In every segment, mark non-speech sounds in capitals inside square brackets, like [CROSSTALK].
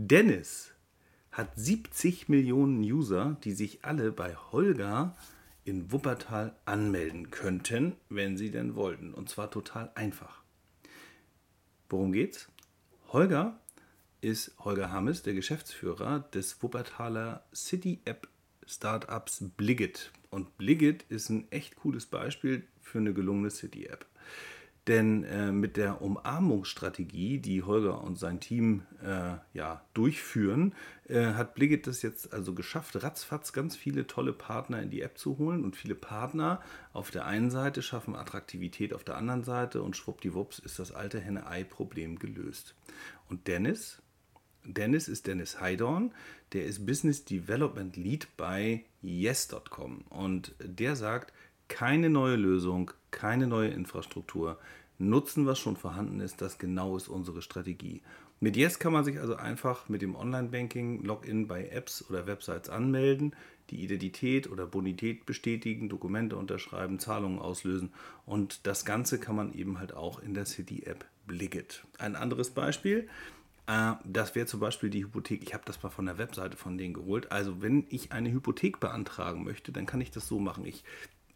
Dennis hat 70 Millionen User, die sich alle bei Holger in Wuppertal anmelden könnten, wenn sie denn wollten. Und zwar total einfach. Worum geht's? Holger ist Holger Hammes, der Geschäftsführer des Wuppertaler City App Startups Bliget. Und Bliget ist ein echt cooles Beispiel für eine gelungene City App. Denn äh, mit der Umarmungsstrategie, die Holger und sein Team äh, ja, durchführen, äh, hat Bliget das jetzt also geschafft, ratzfatz ganz viele tolle Partner in die App zu holen. Und viele Partner auf der einen Seite schaffen Attraktivität auf der anderen Seite und schwuppdiwupps ist das alte Henne-Ei-Problem gelöst. Und Dennis, Dennis ist Dennis Heidorn, der ist Business Development Lead bei yes.com und der sagt, keine neue Lösung, keine neue Infrastruktur, nutzen, was schon vorhanden ist, das genau ist unsere Strategie. Mit Yes kann man sich also einfach mit dem Online-Banking Login bei Apps oder Websites anmelden, die Identität oder Bonität bestätigen, Dokumente unterschreiben, Zahlungen auslösen und das Ganze kann man eben halt auch in der City-App Blicket. Ein anderes Beispiel, äh, das wäre zum Beispiel die Hypothek. Ich habe das mal von der Webseite von denen geholt. Also wenn ich eine Hypothek beantragen möchte, dann kann ich das so machen. Ich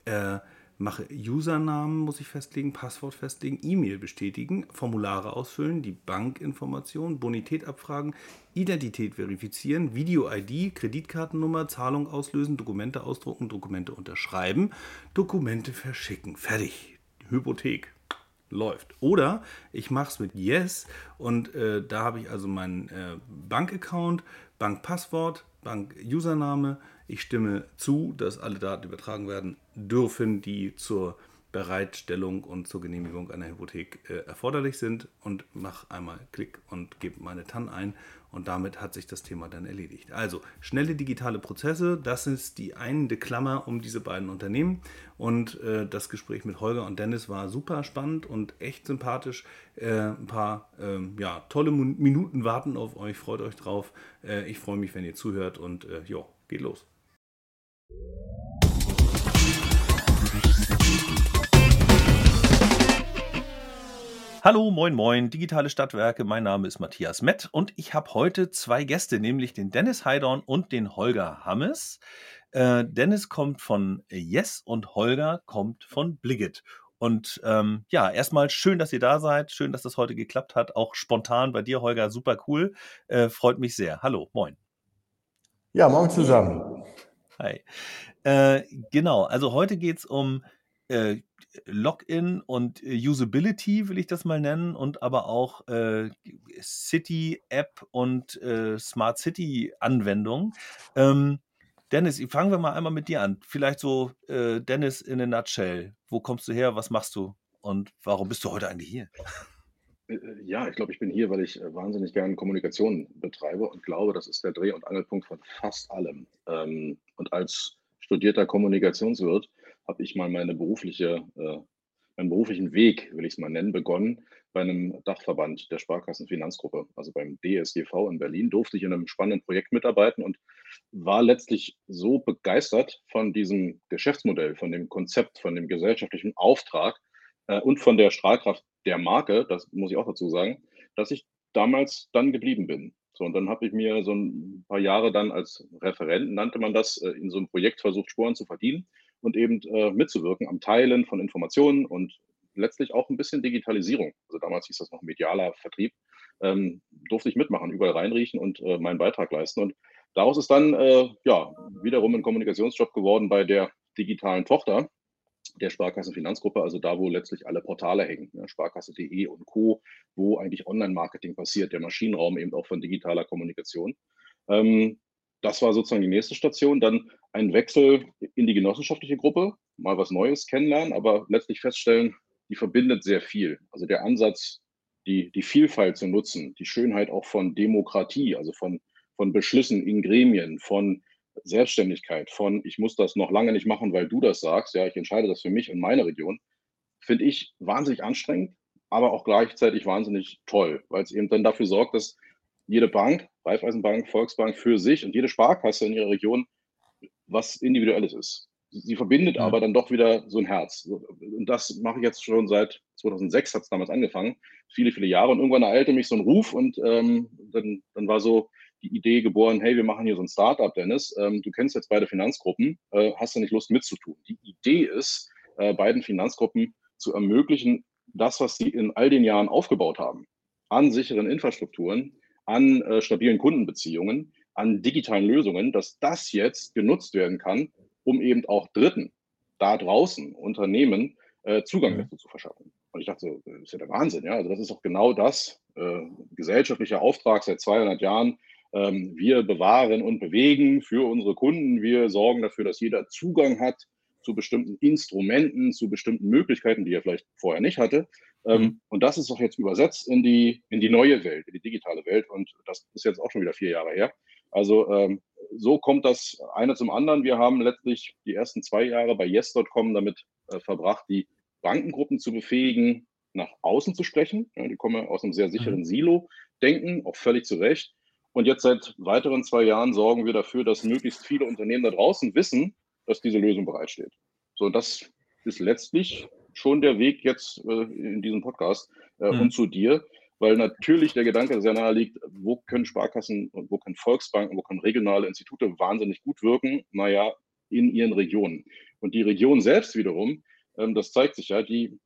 äh, mache Usernamen, muss ich festlegen, Passwort festlegen, E-Mail bestätigen, Formulare ausfüllen, die Bankinformation, Bonität abfragen, Identität verifizieren, Video-ID, Kreditkartennummer, Zahlung auslösen, Dokumente ausdrucken, Dokumente unterschreiben, Dokumente verschicken. Fertig. Hypothek läuft. Oder ich mache es mit Yes und äh, da habe ich also meinen äh, Bankaccount, Bankpasswort, Bank-Username. Ich stimme zu, dass alle Daten übertragen werden dürfen, die zur Bereitstellung und zur Genehmigung einer Hypothek äh, erforderlich sind und mache einmal Klick und gebe meine TAN ein und damit hat sich das Thema dann erledigt. Also schnelle digitale Prozesse, das ist die einende Klammer um diese beiden Unternehmen und äh, das Gespräch mit Holger und Dennis war super spannend und echt sympathisch. Äh, ein paar ähm, ja, tolle Minuten warten auf euch, freut euch drauf. Äh, ich freue mich, wenn ihr zuhört und äh, ja, geht los. Hallo, moin, moin, digitale Stadtwerke. Mein Name ist Matthias Mett und ich habe heute zwei Gäste, nämlich den Dennis Heidorn und den Holger Hammes. Äh, Dennis kommt von Yes und Holger kommt von Bliget. Und ähm, ja, erstmal schön, dass ihr da seid. Schön, dass das heute geklappt hat. Auch spontan bei dir, Holger, super cool. Äh, freut mich sehr. Hallo, moin. Ja, morgen zusammen. Hi. Äh, genau, also heute geht es um äh, Login und äh, Usability, will ich das mal nennen, und aber auch äh, City-App und äh, Smart City-Anwendung. Ähm, Dennis, fangen wir mal einmal mit dir an. Vielleicht so, äh, Dennis in a nutshell. Wo kommst du her? Was machst du? Und warum bist du heute eigentlich hier? Äh, ja, ich glaube, ich bin hier, weil ich wahnsinnig gerne Kommunikation betreibe und glaube, das ist der Dreh- und Angelpunkt von fast allem. Ähm, und als studierter Kommunikationswirt habe ich mal meine berufliche, äh, meinen beruflichen Weg, will ich es mal nennen, begonnen bei einem Dachverband der Sparkassenfinanzgruppe, also beim DSGV in Berlin, durfte ich in einem spannenden Projekt mitarbeiten und war letztlich so begeistert von diesem Geschäftsmodell, von dem Konzept, von dem gesellschaftlichen Auftrag äh, und von der Strahlkraft der Marke, das muss ich auch dazu sagen, dass ich damals dann geblieben bin. So, und dann habe ich mir so ein paar Jahre dann als Referent, nannte man das, äh, in so einem Projekt versucht, Sporen zu verdienen und eben äh, mitzuwirken am Teilen von Informationen und letztlich auch ein bisschen Digitalisierung. Also damals hieß das noch medialer Vertrieb. Ähm, durfte ich mitmachen, überall reinriechen und äh, meinen Beitrag leisten. Und daraus ist dann äh, ja wiederum ein Kommunikationsjob geworden bei der digitalen Tochter der Sparkassenfinanzgruppe, also da, wo letztlich alle Portale hängen, ne, Sparkasse.de und Co., wo eigentlich Online-Marketing passiert, der Maschinenraum eben auch von digitaler Kommunikation. Ähm, das war sozusagen die nächste Station. Dann ein Wechsel in die genossenschaftliche Gruppe, mal was Neues kennenlernen, aber letztlich feststellen, die verbindet sehr viel. Also der Ansatz, die, die Vielfalt zu nutzen, die Schönheit auch von Demokratie, also von, von Beschlüssen in Gremien, von Selbstständigkeit, von ich muss das noch lange nicht machen, weil du das sagst, ja, ich entscheide das für mich und meine Region, finde ich wahnsinnig anstrengend, aber auch gleichzeitig wahnsinnig toll, weil es eben dann dafür sorgt, dass jede Bank, Raiffeisenbank, Volksbank für sich und jede Sparkasse in ihrer Region was Individuelles ist. sie verbindet aber dann doch wieder so ein Herz. Und das mache ich jetzt schon seit 2006, hat es damals angefangen, viele, viele Jahre. Und irgendwann ereilte mich so ein Ruf und ähm, dann, dann war so die Idee geboren, hey, wir machen hier so ein Startup, Dennis. Ähm, du kennst jetzt beide Finanzgruppen, äh, hast du nicht Lust mitzutun? Die Idee ist, äh, beiden Finanzgruppen zu ermöglichen, das, was sie in all den Jahren aufgebaut haben, an sicheren Infrastrukturen, an äh, stabilen Kundenbeziehungen, an digitalen Lösungen, dass das jetzt genutzt werden kann, um eben auch Dritten da draußen, Unternehmen, äh, Zugang mhm. dazu zu verschaffen. Und ich dachte so, das ist ja der Wahnsinn, ja. Also das ist doch genau das, äh, gesellschaftlicher Auftrag seit 200 Jahren. Ähm, wir bewahren und bewegen für unsere Kunden. Wir sorgen dafür, dass jeder Zugang hat zu bestimmten Instrumenten, zu bestimmten Möglichkeiten, die er vielleicht vorher nicht hatte. Ähm, mhm. Und das ist doch jetzt übersetzt in die, in die neue Welt, in die digitale Welt. Und das ist jetzt auch schon wieder vier Jahre her. Also ähm, so kommt das eine zum anderen. Wir haben letztlich die ersten zwei Jahre bei yes.com damit äh, verbracht, die Bankengruppen zu befähigen, nach außen zu sprechen. Ja, die kommen aus einem sehr sicheren mhm. Silo-Denken, auch völlig zu Recht. Und jetzt seit weiteren zwei Jahren sorgen wir dafür, dass möglichst viele Unternehmen da draußen wissen, dass diese Lösung bereitsteht. So, das ist letztlich schon der Weg jetzt äh, in diesem Podcast äh, mhm. und zu dir weil natürlich der Gedanke sehr nahe liegt, wo können Sparkassen und wo können Volksbanken, wo können regionale Institute wahnsinnig gut wirken? Naja, in ihren Regionen. Und die Region selbst wiederum, ähm, das zeigt sich ja, die,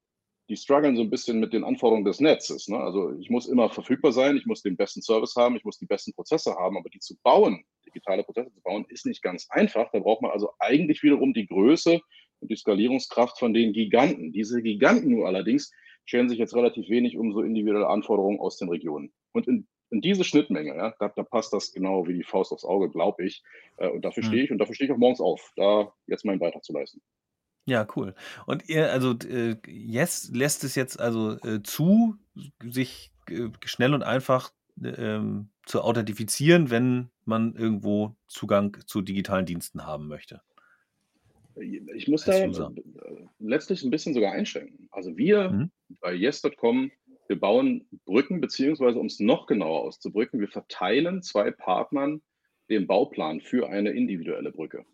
die strugglen so ein bisschen mit den Anforderungen des Netzes. Ne? Also ich muss immer verfügbar sein, ich muss den besten Service haben, ich muss die besten Prozesse haben, aber die zu bauen, digitale Prozesse zu bauen, ist nicht ganz einfach. Da braucht man also eigentlich wiederum die Größe und die Skalierungskraft von den Giganten. Diese Giganten nur allerdings, scheren sich jetzt relativ wenig um so individuelle Anforderungen aus den Regionen. Und in, in diese Schnittmenge, ja, da, da, passt das genau wie die Faust aufs Auge, glaube ich. Äh, und dafür mhm. stehe ich und dafür stehe ich auch morgens auf, da jetzt meinen Beitrag zu leisten. Ja, cool. Und ihr, also äh, Yes lässt es jetzt also äh, zu, sich äh, schnell und einfach ähm, zu authentifizieren, wenn man irgendwo Zugang zu digitalen Diensten haben möchte. Ich muss da letztlich ein bisschen sogar einschränken. Also wir mhm. bei yes.com, wir bauen Brücken, beziehungsweise um es noch genauer auszubrücken, wir verteilen zwei Partnern den Bauplan für eine individuelle Brücke.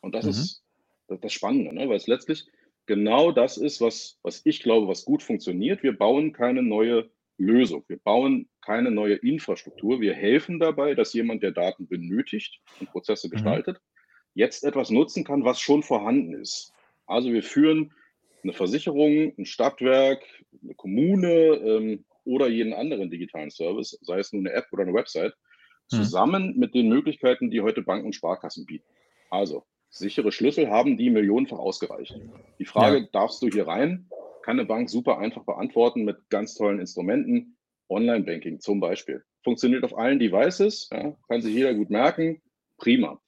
Und das mhm. ist das, das Spannende, ne? weil es letztlich genau das ist, was, was ich glaube, was gut funktioniert. Wir bauen keine neue Lösung. Wir bauen keine neue Infrastruktur. Wir helfen dabei, dass jemand, der Daten benötigt und Prozesse mhm. Jetzt etwas nutzen kann, was schon vorhanden ist. Also wir führen eine Versicherung, ein Stadtwerk, eine Kommune ähm, oder jeden anderen digitalen Service, sei es nun eine App oder eine Website, mhm. zusammen mit den Möglichkeiten, die heute Banken und Sparkassen bieten. Also sichere Schlüssel haben die millionenfach ausgereicht. Die Frage, ja. darfst du hier rein, kann eine Bank super einfach beantworten mit ganz tollen Instrumenten. Online-Banking zum Beispiel. Funktioniert auf allen Devices, ja, kann sich jeder gut merken. Prima.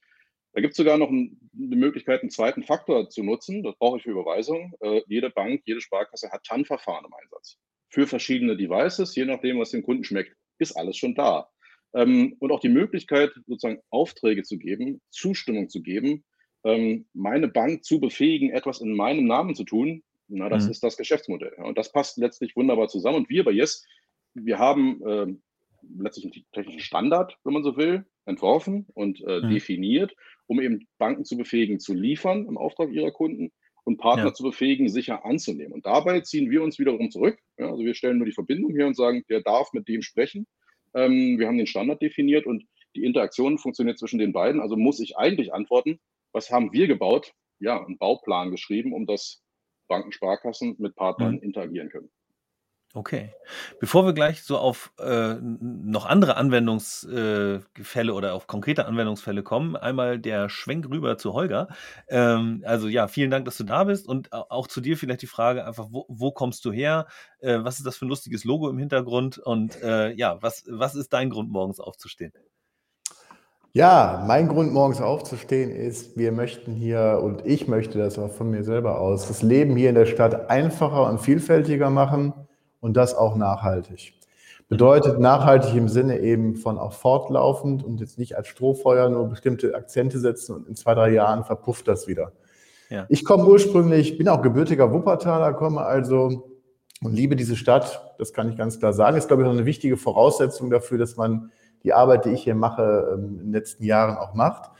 Da gibt es sogar noch eine Möglichkeit, einen zweiten Faktor zu nutzen. Das brauche ich für Überweisungen. Äh, jede Bank, jede Sparkasse hat TAN-Verfahren im Einsatz. Für verschiedene Devices, je nachdem, was dem Kunden schmeckt, ist alles schon da. Ähm, und auch die Möglichkeit, sozusagen Aufträge zu geben, Zustimmung zu geben, ähm, meine Bank zu befähigen, etwas in meinem Namen zu tun, na, das mhm. ist das Geschäftsmodell. Und das passt letztlich wunderbar zusammen. Und wir bei Yes, wir haben äh, letztlich einen technischen Standard, wenn man so will, entworfen und äh, mhm. definiert um eben Banken zu befähigen, zu liefern im Auftrag ihrer Kunden und Partner ja. zu befähigen, sicher anzunehmen. Und dabei ziehen wir uns wiederum zurück. Ja, also wir stellen nur die Verbindung her und sagen, der darf mit dem sprechen. Ähm, wir haben den Standard definiert und die Interaktion funktioniert zwischen den beiden. Also muss ich eigentlich antworten, was haben wir gebaut? Ja, einen Bauplan geschrieben, um das Banken, Sparkassen mit Partnern mhm. interagieren können. Okay. Bevor wir gleich so auf äh, noch andere Anwendungsfälle äh, oder auf konkrete Anwendungsfälle kommen, einmal der Schwenk rüber zu Holger. Ähm, also ja, vielen Dank, dass du da bist und auch zu dir vielleicht die Frage einfach, wo, wo kommst du her? Äh, was ist das für ein lustiges Logo im Hintergrund? Und äh, ja, was, was ist dein Grund, morgens aufzustehen? Ja, mein Grund, morgens aufzustehen, ist, wir möchten hier und ich möchte das auch von mir selber aus, das Leben hier in der Stadt einfacher und vielfältiger machen und das auch nachhaltig. Bedeutet nachhaltig im Sinne eben von auch fortlaufend und jetzt nicht als Strohfeuer nur bestimmte Akzente setzen und in zwei, drei Jahren verpufft das wieder. Ja. Ich komme ursprünglich, bin auch gebürtiger Wuppertaler, komme also und liebe diese Stadt. Das kann ich ganz klar sagen. Ist, glaube ich, noch eine wichtige Voraussetzung dafür, dass man die Arbeit, die ich hier mache, ähm, in den letzten Jahren auch macht.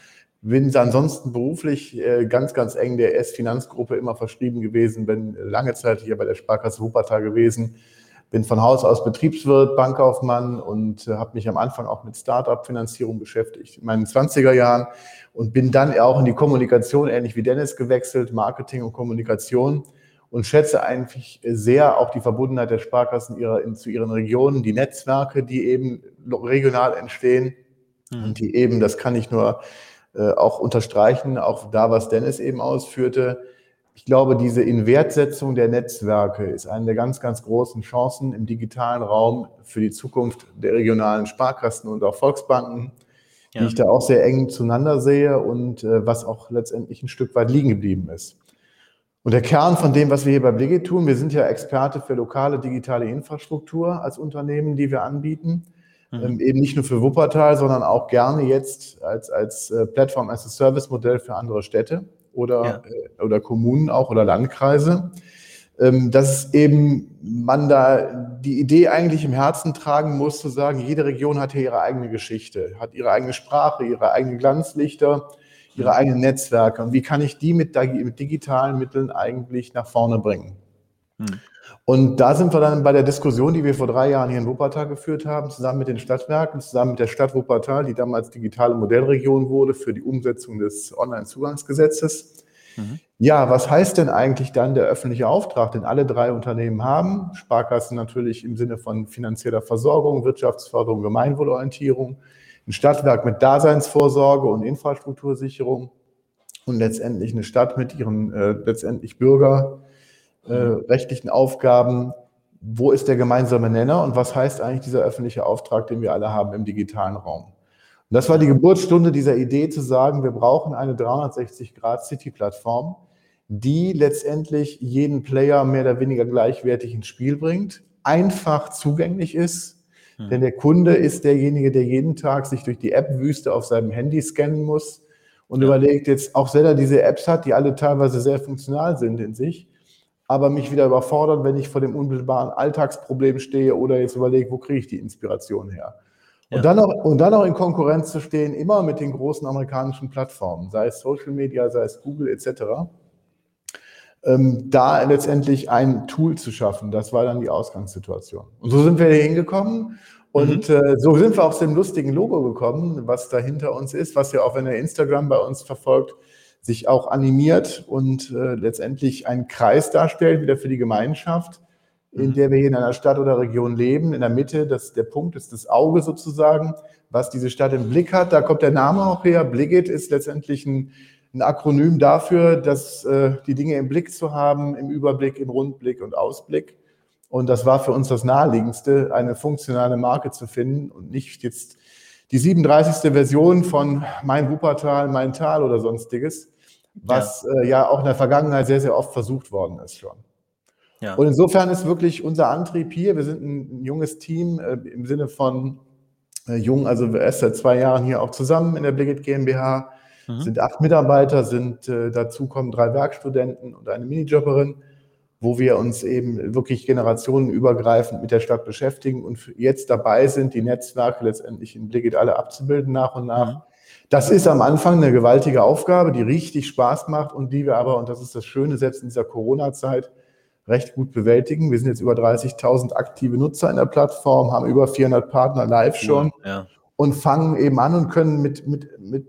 Bin ansonsten beruflich äh, ganz, ganz eng der S-Finanzgruppe immer verschrieben gewesen, bin lange Zeit hier bei der Sparkasse Wuppertal gewesen, bin von Haus aus Betriebswirt, Bankkaufmann und äh, habe mich am Anfang auch mit Start-up-Finanzierung beschäftigt in meinen 20er Jahren und bin dann auch in die Kommunikation, ähnlich wie Dennis, gewechselt, Marketing und Kommunikation und schätze eigentlich sehr auch die Verbundenheit der Sparkassen ihrer, in, zu ihren Regionen, die Netzwerke, die eben regional entstehen mhm. und die eben, das kann ich nur äh, auch unterstreichen, auch da, was Dennis eben ausführte. Ich glaube, diese Inwertsetzung der Netzwerke ist eine der ganz, ganz großen Chancen im digitalen Raum für die Zukunft der regionalen Sparkassen und auch Volksbanken, ja. die ich da auch sehr eng zueinander sehe und äh, was auch letztendlich ein Stück weit liegen geblieben ist. Und der Kern von dem, was wir hier bei Bligit tun, wir sind ja Experte für lokale digitale Infrastruktur als Unternehmen, die wir anbieten. Mhm. Ähm, eben nicht nur für Wuppertal, sondern auch gerne jetzt als, als äh, Plattform as a Service Modell für andere Städte oder, ja. äh, oder Kommunen auch oder Landkreise. Ähm, dass eben man da die Idee eigentlich im Herzen tragen muss, zu sagen, jede Region hat hier ihre eigene Geschichte, hat ihre eigene Sprache, ihre eigenen Glanzlichter, ihre mhm. eigenen Netzwerke. Und wie kann ich die mit, mit digitalen Mitteln eigentlich nach vorne bringen? Hm. Und da sind wir dann bei der Diskussion, die wir vor drei Jahren hier in Wuppertal geführt haben, zusammen mit den Stadtwerken, zusammen mit der Stadt Wuppertal, die damals digitale Modellregion wurde für die Umsetzung des Onlinezugangsgesetzes. Mhm. Ja, was heißt denn eigentlich dann der öffentliche Auftrag, den alle drei Unternehmen haben? Sparkassen natürlich im Sinne von finanzieller Versorgung, Wirtschaftsförderung, Gemeinwohlorientierung, ein Stadtwerk mit Daseinsvorsorge und Infrastruktursicherung und letztendlich eine Stadt mit ihren äh, letztendlich Bürger äh, rechtlichen Aufgaben, wo ist der gemeinsame Nenner und was heißt eigentlich dieser öffentliche Auftrag, den wir alle haben im digitalen Raum. Und das war die Geburtsstunde dieser Idee zu sagen, wir brauchen eine 360-Grad-City-Plattform, die letztendlich jeden Player mehr oder weniger gleichwertig ins Spiel bringt, einfach zugänglich ist, hm. denn der Kunde ist derjenige, der jeden Tag sich durch die App-Wüste auf seinem Handy scannen muss und ja. überlegt jetzt, auch selber diese Apps hat, die alle teilweise sehr funktional sind in sich, aber mich wieder überfordern, wenn ich vor dem unmittelbaren Alltagsproblem stehe oder jetzt überlege, wo kriege ich die Inspiration her? Ja. Und, dann auch, und dann auch in Konkurrenz zu stehen, immer mit den großen amerikanischen Plattformen, sei es Social Media, sei es Google etc., ähm, da letztendlich ein Tool zu schaffen. Das war dann die Ausgangssituation. Und so sind wir hier hingekommen. Und mhm. äh, so sind wir auch zu dem lustigen Logo gekommen, was da hinter uns ist, was ja auch, wenn ihr Instagram bei uns verfolgt, sich auch animiert und äh, letztendlich einen Kreis darstellt, wieder für die Gemeinschaft, in mhm. der wir hier in einer Stadt oder Region leben. In der Mitte, das, der Punkt ist das Auge sozusagen, was diese Stadt im Blick hat. Da kommt der Name auch her. Blickit ist letztendlich ein, ein Akronym dafür, dass äh, die Dinge im Blick zu haben, im Überblick, im Rundblick und Ausblick. Und das war für uns das Naheliegendste, eine funktionale Marke zu finden und nicht jetzt die 37. Version von Mein Wuppertal, Mein Tal oder sonstiges, was ja. Äh, ja auch in der Vergangenheit sehr, sehr oft versucht worden ist schon. Ja. Und insofern ist wirklich unser Antrieb hier, wir sind ein junges Team äh, im Sinne von äh, jung, also wir erst seit zwei Jahren hier auch zusammen in der Bligit GmbH, mhm. sind acht Mitarbeiter, sind äh, dazu kommen drei Werkstudenten und eine Minijobberin, wo wir uns eben wirklich generationenübergreifend mit der Stadt beschäftigen und jetzt dabei sind, die Netzwerke letztendlich in Bligit alle abzubilden nach und nach. Mhm das ist am Anfang eine gewaltige Aufgabe, die richtig Spaß macht und die wir aber, und das ist das Schöne, selbst in dieser Corona-Zeit recht gut bewältigen. Wir sind jetzt über 30.000 aktive Nutzer in der Plattform, haben über 400 Partner live schon ja. und fangen eben an und können mit, mit, mit,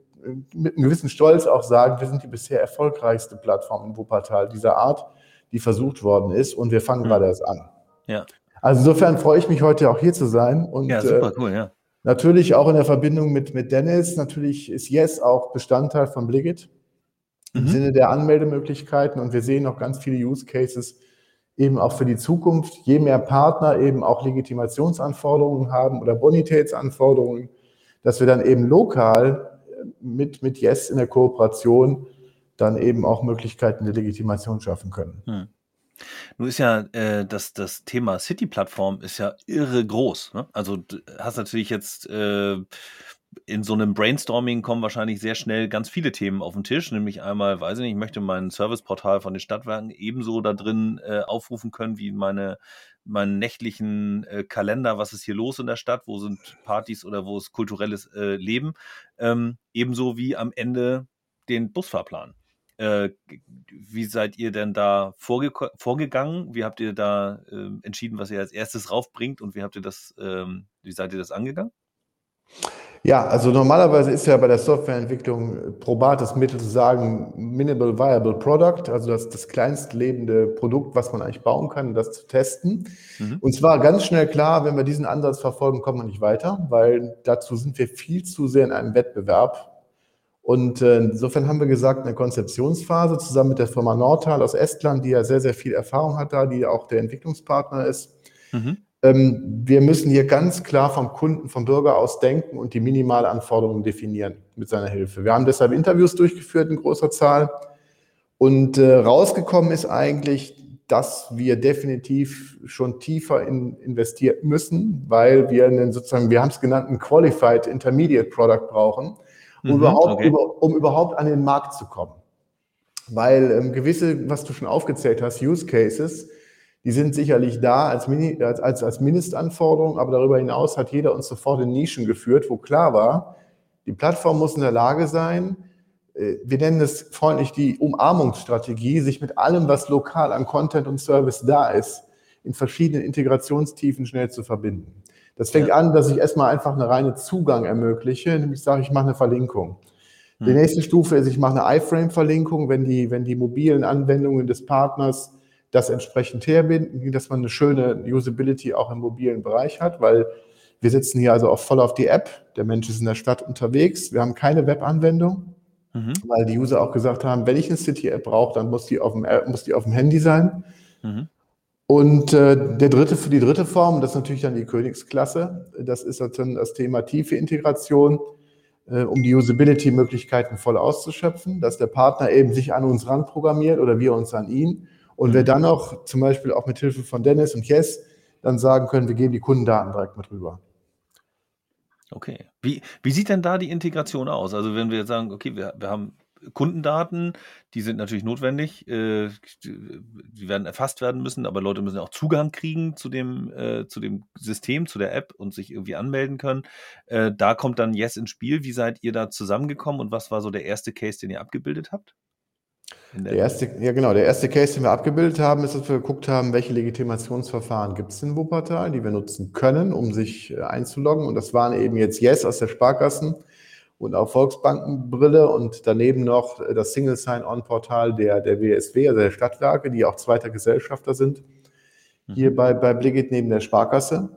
mit einem gewissen Stolz auch sagen, wir sind die bisher erfolgreichste Plattform in Wuppertal dieser Art, die versucht worden ist und wir fangen mhm. gerade erst an. Ja. Also insofern freue ich mich heute auch hier zu sein und ja, super äh, cool, ja. Natürlich auch in der Verbindung mit, mit Dennis, natürlich ist Yes auch Bestandteil von Bligit im mhm. Sinne der Anmeldemöglichkeiten und wir sehen noch ganz viele Use Cases eben auch für die Zukunft. Je mehr Partner eben auch Legitimationsanforderungen haben oder Bonitätsanforderungen, dass wir dann eben lokal mit, mit Yes in der Kooperation dann eben auch Möglichkeiten der Legitimation schaffen können. Mhm. Nun ist ja äh, das, das Thema City-Plattform ist ja irre groß. Ne? Also du hast natürlich jetzt äh, in so einem Brainstorming kommen wahrscheinlich sehr schnell ganz viele Themen auf den Tisch, nämlich einmal, weiß ich nicht, ich möchte mein Serviceportal von den Stadtwerken ebenso da drin äh, aufrufen können wie meine meinen nächtlichen äh, Kalender, was ist hier los in der Stadt, wo sind Partys oder wo ist kulturelles äh, Leben, ähm, ebenso wie am Ende den Busfahrplan. Äh, wie seid ihr denn da vorge vorgegangen? Wie habt ihr da äh, entschieden, was ihr als erstes raufbringt und wie habt ihr das, ähm, wie seid ihr das angegangen? Ja, also normalerweise ist ja bei der Softwareentwicklung probates Mittel zu sagen, Minimal Viable Product, also das, das kleinst lebende Produkt, was man eigentlich bauen kann, das zu testen. Mhm. Und zwar ganz schnell klar, wenn wir diesen Ansatz verfolgen, kommen wir nicht weiter, weil dazu sind wir viel zu sehr in einem Wettbewerb und äh, insofern haben wir gesagt, eine Konzeptionsphase zusammen mit der Firma Nordtal aus Estland, die ja sehr, sehr viel Erfahrung hat da, die auch der Entwicklungspartner ist. Mhm. Ähm, wir müssen hier ganz klar vom Kunden, vom Bürger aus denken und die Minimalanforderungen definieren mit seiner Hilfe. Wir haben deshalb Interviews durchgeführt in großer Zahl und äh, rausgekommen ist eigentlich, dass wir definitiv schon tiefer in, investieren müssen, weil wir einen sozusagen, wir haben es genannt, ein Qualified Intermediate Product brauchen um, mhm, überhaupt, okay. über, um überhaupt an den Markt zu kommen. Weil ähm, gewisse, was du schon aufgezählt hast, Use Cases, die sind sicherlich da als, Mini, als, als, als Mindestanforderung, aber darüber hinaus hat jeder uns sofort in Nischen geführt, wo klar war, die Plattform muss in der Lage sein, äh, wir nennen es freundlich die Umarmungsstrategie, sich mit allem, was lokal an Content und Service da ist, in verschiedenen Integrationstiefen schnell zu verbinden. Das fängt ja. an, dass ich erstmal einfach eine reine Zugang ermögliche, nämlich sage, ich mache eine Verlinkung. Die hm. nächste Stufe ist, ich mache eine iFrame-Verlinkung, wenn die, wenn die mobilen Anwendungen des Partners das entsprechend herbinden, dass man eine schöne Usability auch im mobilen Bereich hat, weil wir sitzen hier also auch voll auf die App. Der Mensch ist in der Stadt unterwegs. Wir haben keine Webanwendung, mhm. weil die User auch gesagt haben, wenn ich eine City-App brauche, dann muss die, auf dem, muss die auf dem Handy sein. Mhm. Und äh, der dritte für die dritte Form, das ist natürlich dann die Königsklasse, das ist dann das Thema tiefe Integration, äh, um die Usability-Möglichkeiten voll auszuschöpfen, dass der Partner eben sich an uns ranprogrammiert oder wir uns an ihn. Und wir dann noch zum Beispiel auch mit Hilfe von Dennis und Yes dann sagen können, wir geben die Kundendaten direkt mit rüber. Okay. Wie, wie sieht denn da die Integration aus? Also wenn wir sagen, okay, wir, wir haben Kundendaten, die sind natürlich notwendig, äh, die werden erfasst werden müssen, aber Leute müssen auch Zugang kriegen zu dem, äh, zu dem System, zu der App und sich irgendwie anmelden können. Äh, da kommt dann Yes ins Spiel. Wie seid ihr da zusammengekommen und was war so der erste Case, den ihr abgebildet habt? Der erste, ja genau, der erste Case, den wir abgebildet haben, ist, dass wir geguckt haben, welche Legitimationsverfahren gibt es in Wuppertal, die wir nutzen können, um sich einzuloggen. Und das waren eben jetzt Yes aus der Sparkassen, und auch Volksbankenbrille und daneben noch das Single Sign-On-Portal der, der WSW, also der Stadtwerke, die auch zweiter Gesellschafter sind, hier mhm. bei, bei Bligit neben der Sparkasse.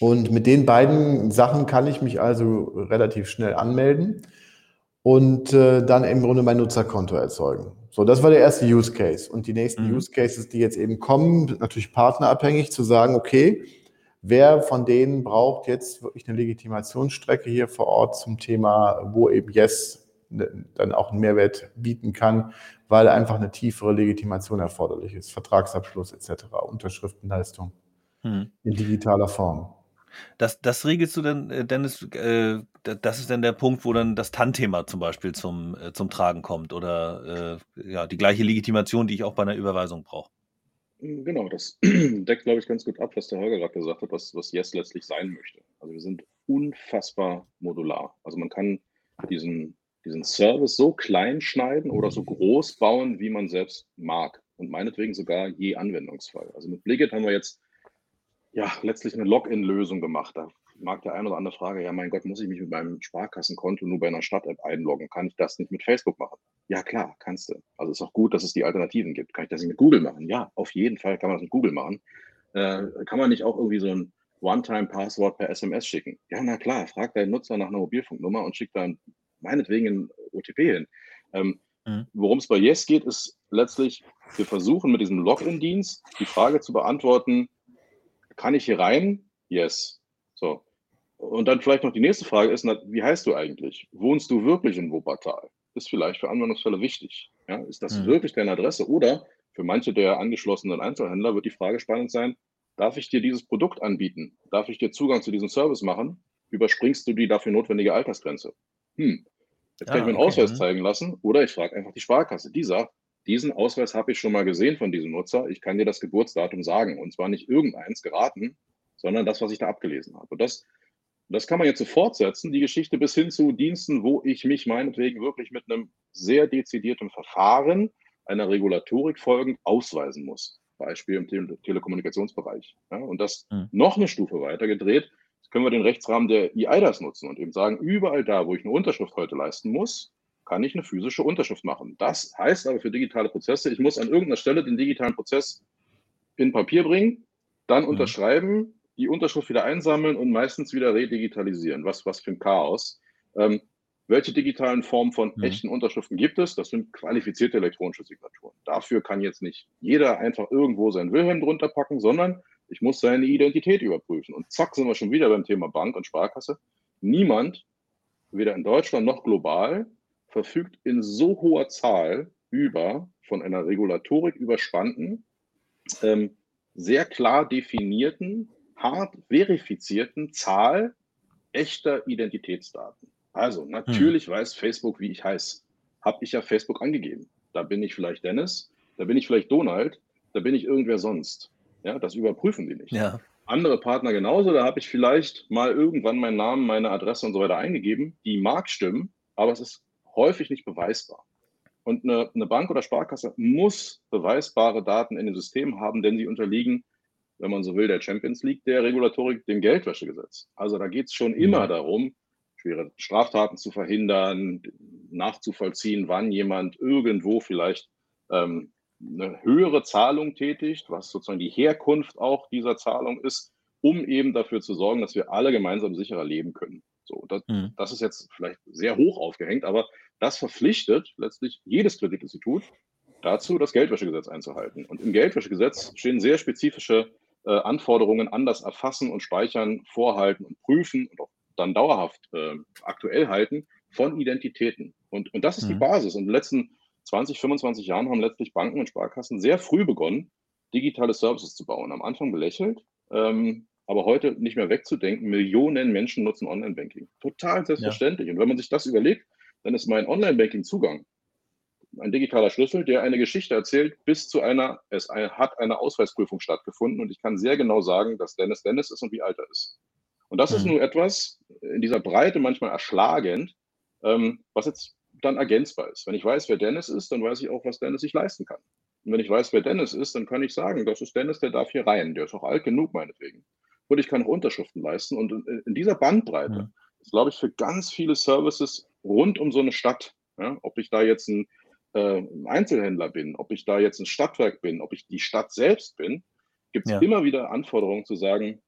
Und mit den beiden Sachen kann ich mich also relativ schnell anmelden und äh, dann im Grunde mein Nutzerkonto erzeugen. So, das war der erste Use Case. Und die nächsten mhm. Use Cases, die jetzt eben kommen, natürlich partnerabhängig zu sagen, okay, Wer von denen braucht jetzt wirklich eine Legitimationsstrecke hier vor Ort zum Thema, wo eben Yes dann auch einen Mehrwert bieten kann, weil einfach eine tiefere Legitimation erforderlich ist, Vertragsabschluss etc., Unterschriftenleistung hm. in digitaler Form. Das, das regelst du dann, äh, Dennis, äh, das ist dann der Punkt, wo dann das TAN-Thema zum Beispiel zum, äh, zum Tragen kommt oder äh, ja, die gleiche Legitimation, die ich auch bei einer Überweisung brauche. Genau, das [CLEARS THROAT] deckt, glaube ich, ganz gut ab, was der Holger gerade gesagt hat, was, was Yes letztlich sein möchte. Also wir sind unfassbar modular. Also man kann diesen, diesen Service so klein schneiden oder so groß bauen, wie man selbst mag. Und meinetwegen sogar je Anwendungsfall. Also mit Bligit haben wir jetzt ja letztlich eine Login-Lösung gemacht. Da mag der eine oder andere Frage, ja mein Gott, muss ich mich mit meinem Sparkassenkonto nur bei einer Stadt-App einloggen? Kann ich das nicht mit Facebook machen? Ja klar, kannst du. Also ist auch gut, dass es die Alternativen gibt. Kann ich das nicht mit Google machen? Ja, auf jeden Fall kann man das mit Google machen. Äh, kann man nicht auch irgendwie so ein One-Time-Passwort per SMS schicken? Ja, na klar, frag deinen Nutzer nach einer Mobilfunknummer und schick dann meinetwegen ein OTP hin. Ähm, mhm. Worum es bei Yes geht, ist letztlich, wir versuchen mit diesem Login-Dienst die Frage zu beantworten, kann ich hier rein? Yes. So. Und dann vielleicht noch die nächste Frage ist, wie heißt du eigentlich? Wohnst du wirklich in Wuppertal? Ist vielleicht für Anwendungsfälle wichtig. Ja? Ist das mhm. wirklich deine Adresse? Oder für manche der angeschlossenen Einzelhändler wird die Frage spannend sein, darf ich dir dieses Produkt anbieten? Darf ich dir Zugang zu diesem Service machen? überspringst du die dafür notwendige Altersgrenze. Hm, jetzt kann Ah, ich mir einen okay, Ausweis mhm. zeigen lassen oder ich frage einfach die Sparkasse. Die sagt, diesen Ausweis habe ich schon mal gesehen von diesem Nutzer. Ich kann dir das Geburtsdatum sagen. Und zwar nicht irgendeins geraten, sondern das, was ich da abgelesen habe. Und das, das kann man jetzt so fortsetzen, die Geschichte bis hin zu Diensten, wo ich mich meinetwegen wirklich mit einem sehr dezidierten Verfahren einer Regulatorik folgend ausweisen muss. Beispiel im Tele Telekommunikationsbereich. Ja, und das Mhm. noch eine Stufe weiter gedreht, können wir den Rechtsrahmen der EIDAS nutzen und eben sagen, überall da, wo ich eine Unterschrift heute leisten muss, kann ich eine physische Unterschrift machen. Das heißt aber für digitale Prozesse, ich muss an irgendeiner Stelle den digitalen Prozess in Papier bringen, dann Mhm. unterschreiben, die Unterschrift wieder einsammeln und meistens wieder redigitalisieren. Was, was für ein Chaos. Ähm, welche digitalen Formen von Mhm. echten Unterschriften gibt es? Das sind qualifizierte elektronische Signaturen. Dafür kann jetzt nicht jeder einfach irgendwo sein Wilhelm drunter packen, sondern ich muss seine Identität überprüfen. Und zack, sind wir schon wieder beim Thema Bank und Sparkasse. Niemand, weder in Deutschland noch global, verfügt in so hoher Zahl über von einer Regulatorik überspannten, ähm, sehr klar definierten, hart verifizierten Zahl echter Identitätsdaten. Also natürlich weiß Facebook, wie ich heiße. Habe ich ja Facebook angegeben. Da bin ich vielleicht Dennis, da bin ich vielleicht Donald, da bin ich irgendwer sonst. Ja, das überprüfen die nicht. Ja. Andere Partner genauso, da habe ich vielleicht mal irgendwann meinen Namen, meine Adresse und so weiter eingegeben. Die mag stimmen, aber es ist häufig nicht beweisbar. Und eine, eine Bank oder Sparkasse muss beweisbare Daten in den Systemen haben, denn sie unterliegen, wenn man so will, der Champions League der Regulatorik, dem Geldwäschegesetz. Also da geht es schon immer darum, schwere Straftaten zu verhindern, nachzuvollziehen, wann jemand irgendwo vielleicht ähm, eine höhere Zahlung tätigt, was sozusagen die Herkunft auch dieser Zahlung ist, um eben dafür zu sorgen, dass wir alle gemeinsam sicherer leben können. So, das, Mhm. das ist jetzt vielleicht sehr hoch aufgehängt, aber das verpflichtet letztlich jedes Kreditinstitut dazu, das Geldwäschegesetz einzuhalten. Und im Geldwäschegesetz stehen sehr spezifische äh, Anforderungen an das Erfassen und Speichern, Vorhalten und Prüfen und auch dann dauerhaft äh, aktuell halten von Identitäten. Und, und das ist die Mhm. Basis. Und in den letzten 20, 25 Jahren haben letztlich Banken und Sparkassen sehr früh begonnen, digitale Services zu bauen. Am Anfang belächelt, ähm, aber heute nicht mehr wegzudenken. Millionen Menschen nutzen Online-Banking. Total selbstverständlich. Und wenn man sich das überlegt, dann ist mein Online-Banking-Zugang ein digitaler Schlüssel, der eine Geschichte erzählt, bis zu einer, es hat eine Ausweisprüfung stattgefunden und ich kann sehr genau sagen, dass Dennis Dennis ist und wie alt er ist. Und das ist Mhm. nur etwas in dieser Breite manchmal erschlagend, ähm, was jetzt dann ergänzbar ist. Wenn ich weiß, wer Dennis ist, dann weiß ich auch, was Dennis sich leisten kann. Und wenn ich weiß, wer Dennis ist, dann kann ich sagen, das ist Dennis, der darf hier rein. Der ist auch alt genug, meinetwegen. Und ich kann auch Unterschriften leisten. Und in, in dieser Bandbreite Mhm. ist, glaube ich, für ganz viele Services rund um so eine Stadt, ja, ob ich da jetzt ein, äh, ein Einzelhändler bin, ob ich da jetzt ein Stadtwerk bin, ob ich die Stadt selbst bin, gibt es Ja. immer wieder Anforderungen zu sagen,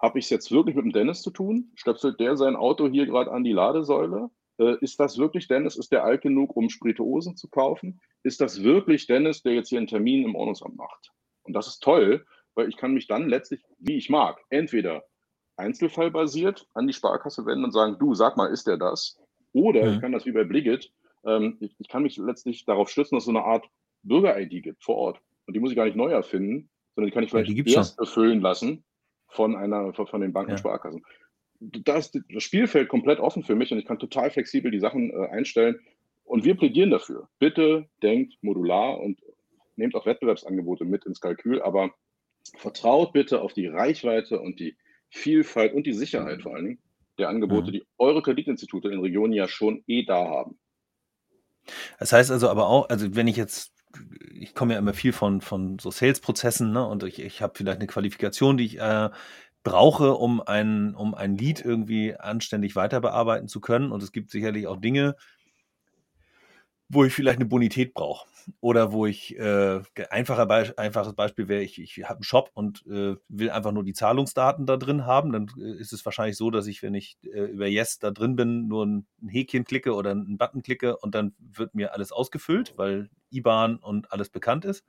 habe ich es jetzt wirklich mit dem Dennis zu tun? Stöpselt der sein Auto hier gerade an die Ladesäule? Äh, ist das wirklich Dennis? Ist der alt genug, um Spirituosen zu kaufen? Ist das wirklich Dennis, der jetzt hier einen Termin im Ordnungsamt macht? Und das ist toll, weil ich kann mich dann letztlich, wie ich mag, entweder einzelfallbasiert an die Sparkasse wenden und sagen, du, sag mal, ist der das? Oder Mhm. ich kann das wie bei Bliggit, ähm, ich, ich kann mich letztlich darauf stützen, dass es so eine Art Bürger-ID gibt vor Ort. Und die muss ich gar nicht neu erfinden, sondern die kann ich Ja, vielleicht gibt's erst befüllen lassen von einer, von, den Banken Ja. und Sparkassen. Da ist das Spielfeld komplett offen für mich und ich kann total flexibel die Sachen äh, einstellen. Und wir plädieren dafür. Bitte denkt modular und nehmt auch Wettbewerbsangebote mit ins Kalkül, aber vertraut bitte auf die Reichweite und die Vielfalt und die Sicherheit vor allen Dingen der Angebote, Mhm. die eure Kreditinstitute in den Regionen ja schon eh da haben. Das heißt also aber auch, also wenn ich jetzt, ich komme ja immer viel von, von so Sales-Prozessen, ne, und ich, ich habe vielleicht eine Qualifikation, die ich äh, brauche, um ein, um ein Lead irgendwie anständig weiter bearbeiten zu können. Und es gibt sicherlich auch Dinge, wo ich vielleicht eine Bonität brauche. Oder wo ich, äh, einfacher Be einfaches Beispiel wäre, ich, ich habe einen Shop und äh, will einfach nur die Zahlungsdaten da drin haben. Dann äh, ist es wahrscheinlich so, dass ich, wenn ich äh, über Yes da drin bin, nur ein, ein Häkchen klicke oder einen Button klicke und dann wird mir alles ausgefüllt, weil IBAN und alles bekannt ist.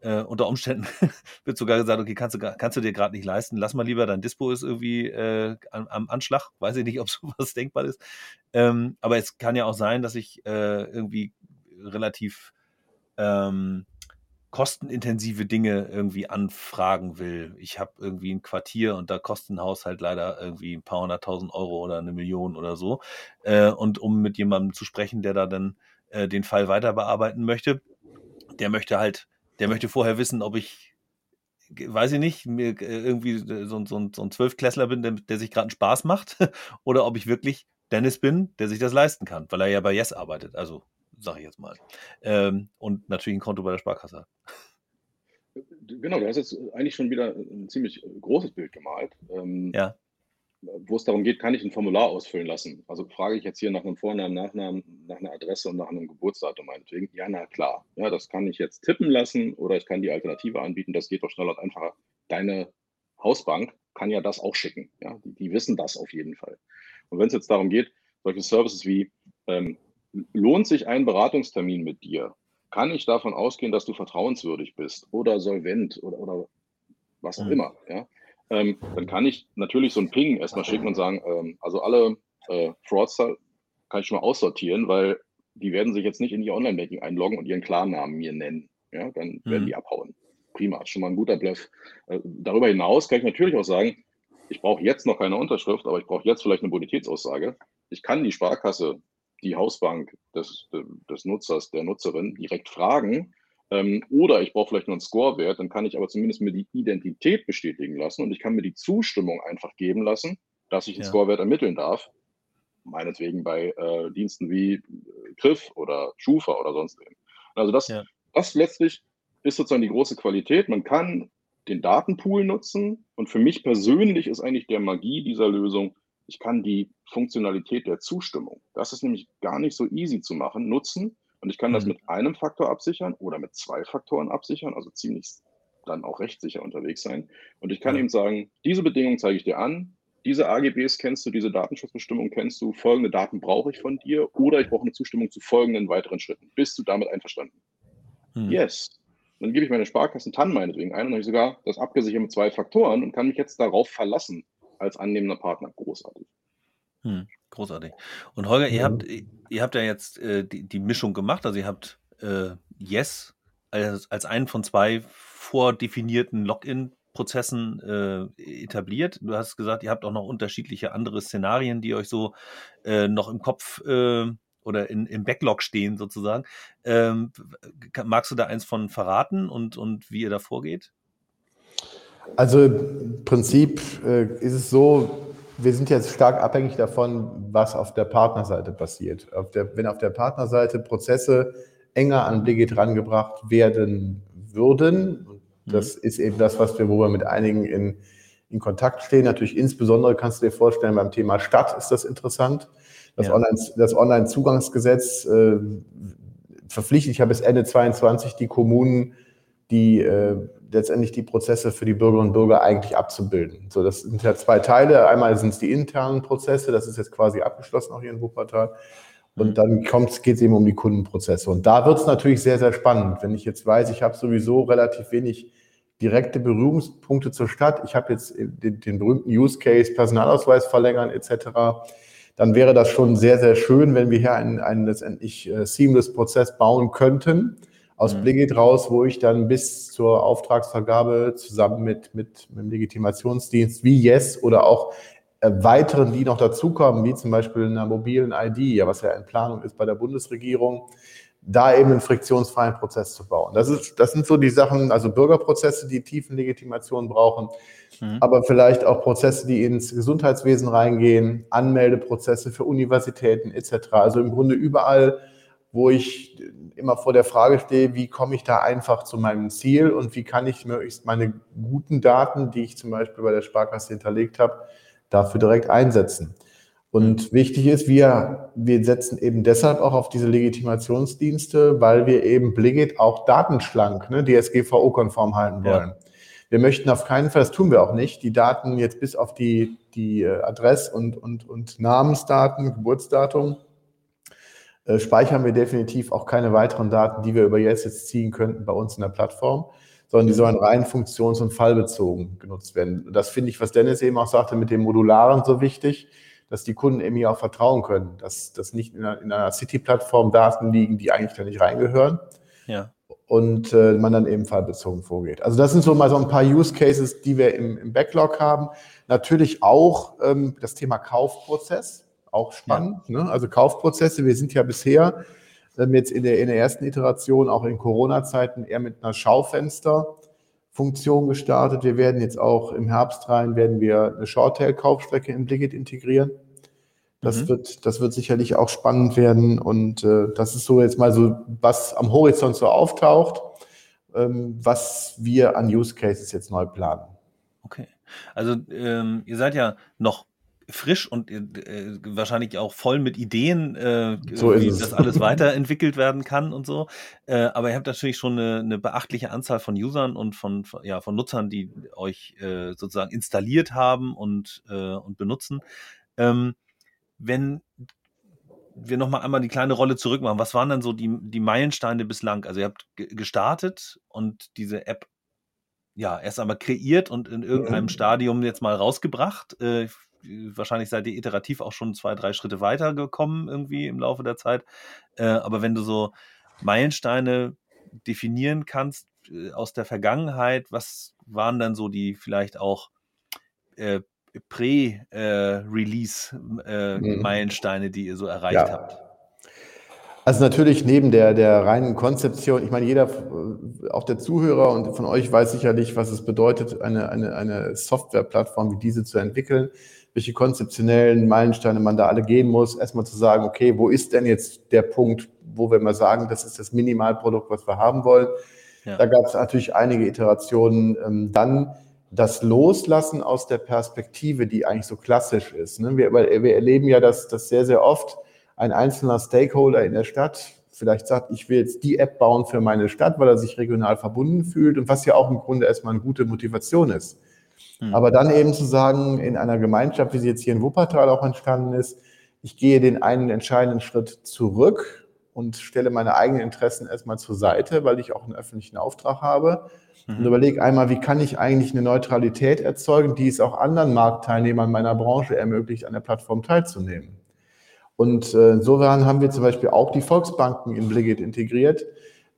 Äh, unter Umständen [LAUGHS] wird sogar gesagt, okay, kannst du, kannst du dir gerade nicht leisten, lass mal lieber, dein Dispo ist irgendwie äh, am, am Anschlag. [LAUGHS] Weiß ich nicht, ob [LAUGHS] sowas denkbar ist. Ähm, aber es kann ja auch sein, dass ich äh, irgendwie relativ ähm, kostenintensive Dinge irgendwie anfragen will. Ich habe irgendwie ein Quartier und da kostet ein Haushalt leider irgendwie ein paar hunderttausend Euro oder eine Million oder so. Äh, und um mit jemandem zu sprechen, der da dann äh, den Fall weiter bearbeiten möchte, der möchte halt, der möchte vorher wissen, ob ich, weiß ich nicht, mir äh, irgendwie so, so, so ein Zwölfklässler bin, der, der sich gerade einen Spaß macht, [LAUGHS] oder ob ich wirklich Dennis bin, der sich das leisten kann, weil er ja bei Yes arbeitet. Also sage ich jetzt mal. Ähm, und natürlich ein Konto bei der Sparkasse hat. Genau, du hast jetzt eigentlich schon wieder ein ziemlich großes Bild gemalt. Ähm, ja. Wo es darum geht, kann ich ein Formular ausfüllen lassen? Also frage ich jetzt hier nach einem Vornamen, Nachnamen, nach einer Adresse und nach einem Geburtsdatum meinetwegen. Ja, na klar. Ja, das kann ich jetzt tippen lassen oder ich kann die Alternative anbieten. Das geht doch schneller und einfacher. Deine Hausbank kann ja das auch schicken. Ja, die, die wissen das auf jeden Fall. Und wenn es jetzt darum geht, solche Services wie ähm, lohnt sich ein Beratungstermin mit dir? Kann ich davon ausgehen, dass du vertrauenswürdig bist oder solvent oder, oder was auch mhm. immer? Ja? Ähm, dann kann ich natürlich so ein Ping erstmal schicken und sagen, ähm, also alle äh, Fraudster kann ich schon mal aussortieren, weil die werden sich jetzt nicht in ihr Online-Banking einloggen und ihren Klarnamen mir nennen. Ja, dann werden mhm. die abhauen. Prima, schon mal ein guter Bluff. Äh, darüber hinaus kann ich natürlich auch sagen, ich brauche jetzt noch keine Unterschrift, aber ich brauche jetzt vielleicht eine Bonitätsaussage. Ich kann die Sparkasse die Hausbank des, des Nutzers, der Nutzerin direkt fragen. Ähm, oder ich brauche vielleicht nur einen Scorewert, dann kann ich aber zumindest mir die Identität bestätigen lassen und ich kann mir die Zustimmung einfach geben lassen, dass ich einen ja. Scorewert ermitteln darf. Meinetwegen bei äh, Diensten wie äh, Griff oder Schufa oder sonst eben. Also das, ja. das letztlich ist sozusagen die große Qualität. Man kann den Datenpool nutzen und für mich persönlich ist eigentlich der Magie dieser Lösung, ich kann die Funktionalität der Zustimmung, das ist nämlich gar nicht so easy zu machen, nutzen. Und ich kann das mhm. mit einem Faktor absichern oder mit zwei Faktoren absichern, also ziemlich dann auch rechtssicher unterwegs sein. Und ich kann eben sagen, diese Bedingungen zeige ich dir an, diese AGBs kennst du, diese Datenschutzbestimmungen kennst du, folgende Daten brauche ich von dir oder ich brauche eine Zustimmung zu folgenden weiteren Schritten. Bist du damit einverstanden? Mhm. Yes. Dann gebe ich meine Sparkassen TAN meinetwegen ein und habe ich sogar das abgesichert mit zwei Faktoren und kann mich jetzt darauf verlassen, als annehmender Partner. Großartig. Hm, großartig. Und Holger, ihr habt, ihr habt ja jetzt äh, die, die Mischung gemacht, also ihr habt äh, Yes als, als einen von zwei vordefinierten Login-Prozessen äh, etabliert. Du hast gesagt, ihr habt auch noch unterschiedliche andere Szenarien, die euch so äh, noch im Kopf äh, oder in, im Backlog stehen sozusagen. Ähm, magst du da eins von verraten und, und wie ihr da vorgeht? Also im Prinzip äh, ist es so, wir sind jetzt stark abhängig davon, was auf der Partnerseite passiert. Auf der, wenn auf der Partnerseite Prozesse enger an Bligit rangebracht werden würden, das mhm. ist eben das, was wir, wo wir mit einigen in, in Kontakt stehen. Natürlich insbesondere kannst du dir vorstellen, beim Thema Stadt ist das interessant. Das ja. Online-Zugangsgesetz äh, verpflichtet ja bis Ende 22 die Kommunen, die äh, letztendlich die Prozesse für die Bürgerinnen und Bürger eigentlich abzubilden. So, das sind ja zwei Teile. Einmal sind es die internen Prozesse, das ist jetzt quasi abgeschlossen auch hier in Wuppertal. Und mhm. dann geht es eben um die Kundenprozesse. Und da wird es natürlich sehr, sehr spannend. Wenn ich jetzt weiß, ich habe sowieso relativ wenig direkte Berührungspunkte zur Stadt, ich habe jetzt den, den berühmten Use Case, Personalausweis verlängern etc., dann wäre das schon sehr, sehr schön, wenn wir hier einen, einen letztendlich äh, seamless Prozess bauen könnten aus mhm. Bligit raus, wo ich dann bis zur Auftragsvergabe zusammen mit, mit, mit dem Legitimationsdienst wie Yes oder auch äh, weiteren, die noch dazukommen, wie zum Beispiel einer mobilen ID, ja, was ja in Planung ist bei der Bundesregierung, da eben einen friktionsfreien Prozess zu bauen. Das, ist, das sind so die Sachen, also Bürgerprozesse, die tiefen Legitimation brauchen, mhm. aber vielleicht auch Prozesse, die ins Gesundheitswesen reingehen, Anmeldeprozesse für Universitäten etc. Also im Grunde überall, wo ich immer vor der Frage stehe, wie komme ich da einfach zu meinem Ziel und wie kann ich möglichst meine guten Daten, die ich zum Beispiel bei der Sparkasse hinterlegt habe, dafür direkt einsetzen. Und wichtig ist, wir, wir setzen eben deshalb auch auf diese Legitimationsdienste, weil wir eben Bligit auch datenschlank, ne, DSGVO-konform halten wollen. Ja. Wir möchten auf keinen Fall, das tun wir auch nicht, die Daten jetzt bis auf die, die äh, Adress- und, und, und Namensdaten, Geburtsdatum äh, speichern wir definitiv auch keine weiteren Daten, die wir über jetzt jetzt ziehen könnten bei uns in der Plattform, sondern die sollen rein funktions- und fallbezogen genutzt werden. Und das finde ich, was Dennis eben auch sagte, mit dem Modularen so wichtig, dass die Kunden eben hier auch vertrauen können, dass, dass nicht in einer, einer City-Plattform Daten liegen, die eigentlich da nicht reingehören. Ja. und äh, man dann eben fallbezogen vorgeht. Also das sind so mal so ein paar Use Cases, die wir im, im Backlog haben. Natürlich auch ähm, das Thema Kaufprozess, auch spannend. Ja. Ne? Also Kaufprozesse, wir sind ja bisher ähm, jetzt in der, in der ersten Iteration, auch in Corona-Zeiten, eher mit einer Schaufensterfunktion gestartet. Wir werden jetzt auch im Herbst rein, werden wir eine Shorttail-Kaufstrecke in Blickit integrieren. Das, mhm. wird, das wird sicherlich auch spannend werden. Und äh, das ist so jetzt mal so, was am Horizont so auftaucht, ähm, was wir an Use Cases jetzt neu planen. Okay. Also ähm, ihr seid ja noch frisch und äh, wahrscheinlich auch voll mit Ideen, äh, so wie das alles [LAUGHS] weiterentwickelt werden kann und so. Äh, aber ihr habt natürlich schon eine, eine, beachtliche Anzahl von Usern und von, ja, von Nutzern, die euch äh, sozusagen installiert haben und, äh, und benutzen. Ähm, wenn wir nochmal einmal die kleine Rolle zurückmachen, was waren dann so die, die Meilensteine bislang? Also ihr habt gestartet und diese App ja erst einmal kreiert und in irgendeinem mhm. Stadium jetzt mal rausgebracht. Äh, wahrscheinlich seid ihr iterativ auch schon zwei, drei Schritte weitergekommen irgendwie im Laufe der Zeit. Äh, aber wenn du so Meilensteine definieren kannst äh, aus der Vergangenheit, was waren dann so die vielleicht auch äh, Prä-Release-Meilensteine, äh, mhm. die ihr so erreicht ja. habt? Also natürlich neben der, der reinen Konzeption, ich meine, jeder, auch der Zuhörer und von euch weiß sicherlich, was es bedeutet, eine, eine, eine Softwareplattform wie diese zu entwickeln, welche konzeptionellen Meilensteine man da alle gehen muss. Erstmal zu sagen, okay, wo ist denn jetzt der Punkt, wo wir mal sagen, das ist das Minimalprodukt, was wir haben wollen. Ja. Da gab es natürlich einige Iterationen. Ähm, dann das Loslassen aus der Perspektive, die eigentlich so klassisch ist. Ne? Wir, wir, erleben ja, dass, dass sehr, sehr oft ein einzelner Stakeholder in der Stadt vielleicht sagt, ich will jetzt die App bauen für meine Stadt, weil er sich regional verbunden fühlt und was ja auch im Grunde erstmal eine gute Motivation ist. Hm. Aber dann eben zu sagen, in einer Gemeinschaft, wie sie jetzt hier in Wuppertal auch entstanden ist, ich gehe den einen entscheidenden Schritt zurück und stelle meine eigenen Interessen erstmal zur Seite, weil ich auch einen öffentlichen Auftrag habe mhm. und überlege einmal, wie kann ich eigentlich eine Neutralität erzeugen, die es auch anderen Marktteilnehmern meiner Branche ermöglicht, an der Plattform teilzunehmen. Und äh, insofern haben wir zum Beispiel auch die Volksbanken in Bligit integriert.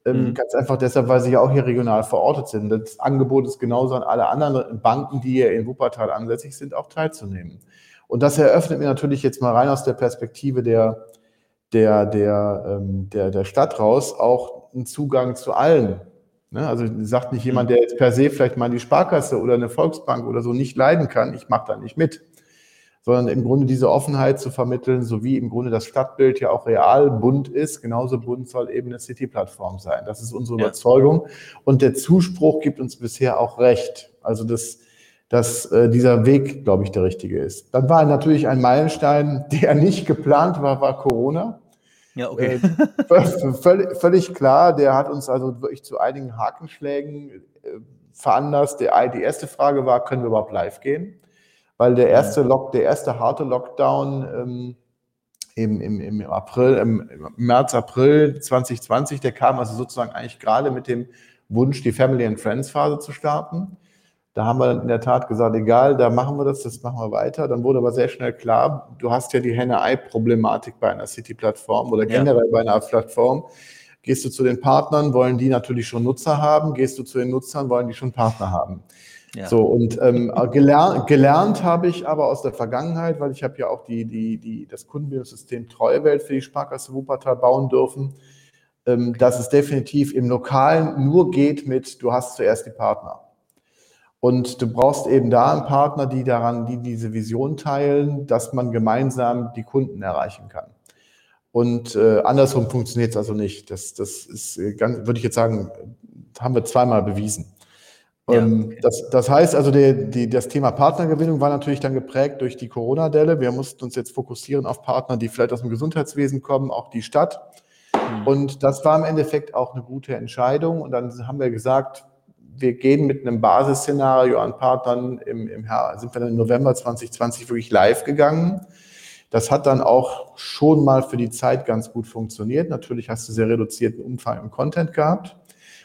Ähm, mhm. Ganz einfach deshalb, weil sie ja auch hier regional verortet sind. Das Angebot ist genauso an alle anderen Banken, die hier in Wuppertal ansässig sind, auch teilzunehmen. Und das eröffnet mir natürlich jetzt mal rein aus der Perspektive der, der, der, ähm, der, der Stadt raus auch einen Zugang zu allen Ne? Also sagt nicht jemand, der jetzt per se vielleicht mal die Sparkasse oder eine Volksbank oder so nicht leiden kann, ich mache da nicht mit. Sondern im Grunde diese Offenheit zu vermitteln, so wie im Grunde das Stadtbild ja auch real bunt ist, genauso bunt soll eben eine City-Plattform sein. Das ist unsere ja. Überzeugung. Und der Zuspruch gibt uns bisher auch recht. Also das, dass äh, dieser Weg, glaube ich, der richtige ist. Dann war natürlich ein Meilenstein, der nicht geplant war, war Corona. Ja, okay. Äh, völlig, völlig, klar, der hat uns also wirklich zu einigen Hakenschlägen äh, veranlasst. Der, die erste Frage war, können wir überhaupt live gehen? Weil der erste, Lock, der erste harte Lockdown ähm, im, im, im, April, im März, April 2020, der kam also sozusagen eigentlich gerade mit dem Wunsch, die Family and Friends Phase zu starten. Da haben wir in der Tat gesagt, egal, da machen wir das, das machen wir weiter. Dann wurde aber sehr schnell klar, du hast ja die Henne-Ei-Problematik bei einer City-Plattform oder generell ja. bei einer Plattform. Gehst du zu den Partnern, wollen die natürlich schon Nutzer haben. Gehst du zu den Nutzern, wollen die schon Partner haben. Ja. So, und ähm, gelernt, gelernt habe ich aber aus der Vergangenheit, weil ich habe ja auch die, die, die, das Kundenbildungssystem Treuewelt für die Sparkasse Wuppertal bauen dürfen, ähm, dass es definitiv im Lokalen nur geht mit, du hast zuerst die Partner. Und du brauchst eben da einen Partner, die daran, die diese Vision teilen, dass man gemeinsam die Kunden erreichen kann. Und äh, andersrum funktioniert es also nicht. Das, das ist äh, ganz, würde ich jetzt sagen, haben wir zweimal bewiesen. Ja, ähm, okay. das, das heißt also, die, die, das Thema Partnergewinnung war natürlich dann geprägt durch die Corona-Delle. Wir mussten uns jetzt fokussieren auf Partner, die vielleicht aus dem Gesundheitswesen kommen, auch die Stadt. Mhm. Und das war im Endeffekt auch eine gute Entscheidung. Und dann haben wir gesagt, wir gehen mit einem Basisszenario an Partnern im, im sind wir dann im November 2020 wirklich live gegangen. Das hat dann auch schon mal für die Zeit ganz gut funktioniert. Natürlich hast du sehr reduzierten Umfang im Content gehabt.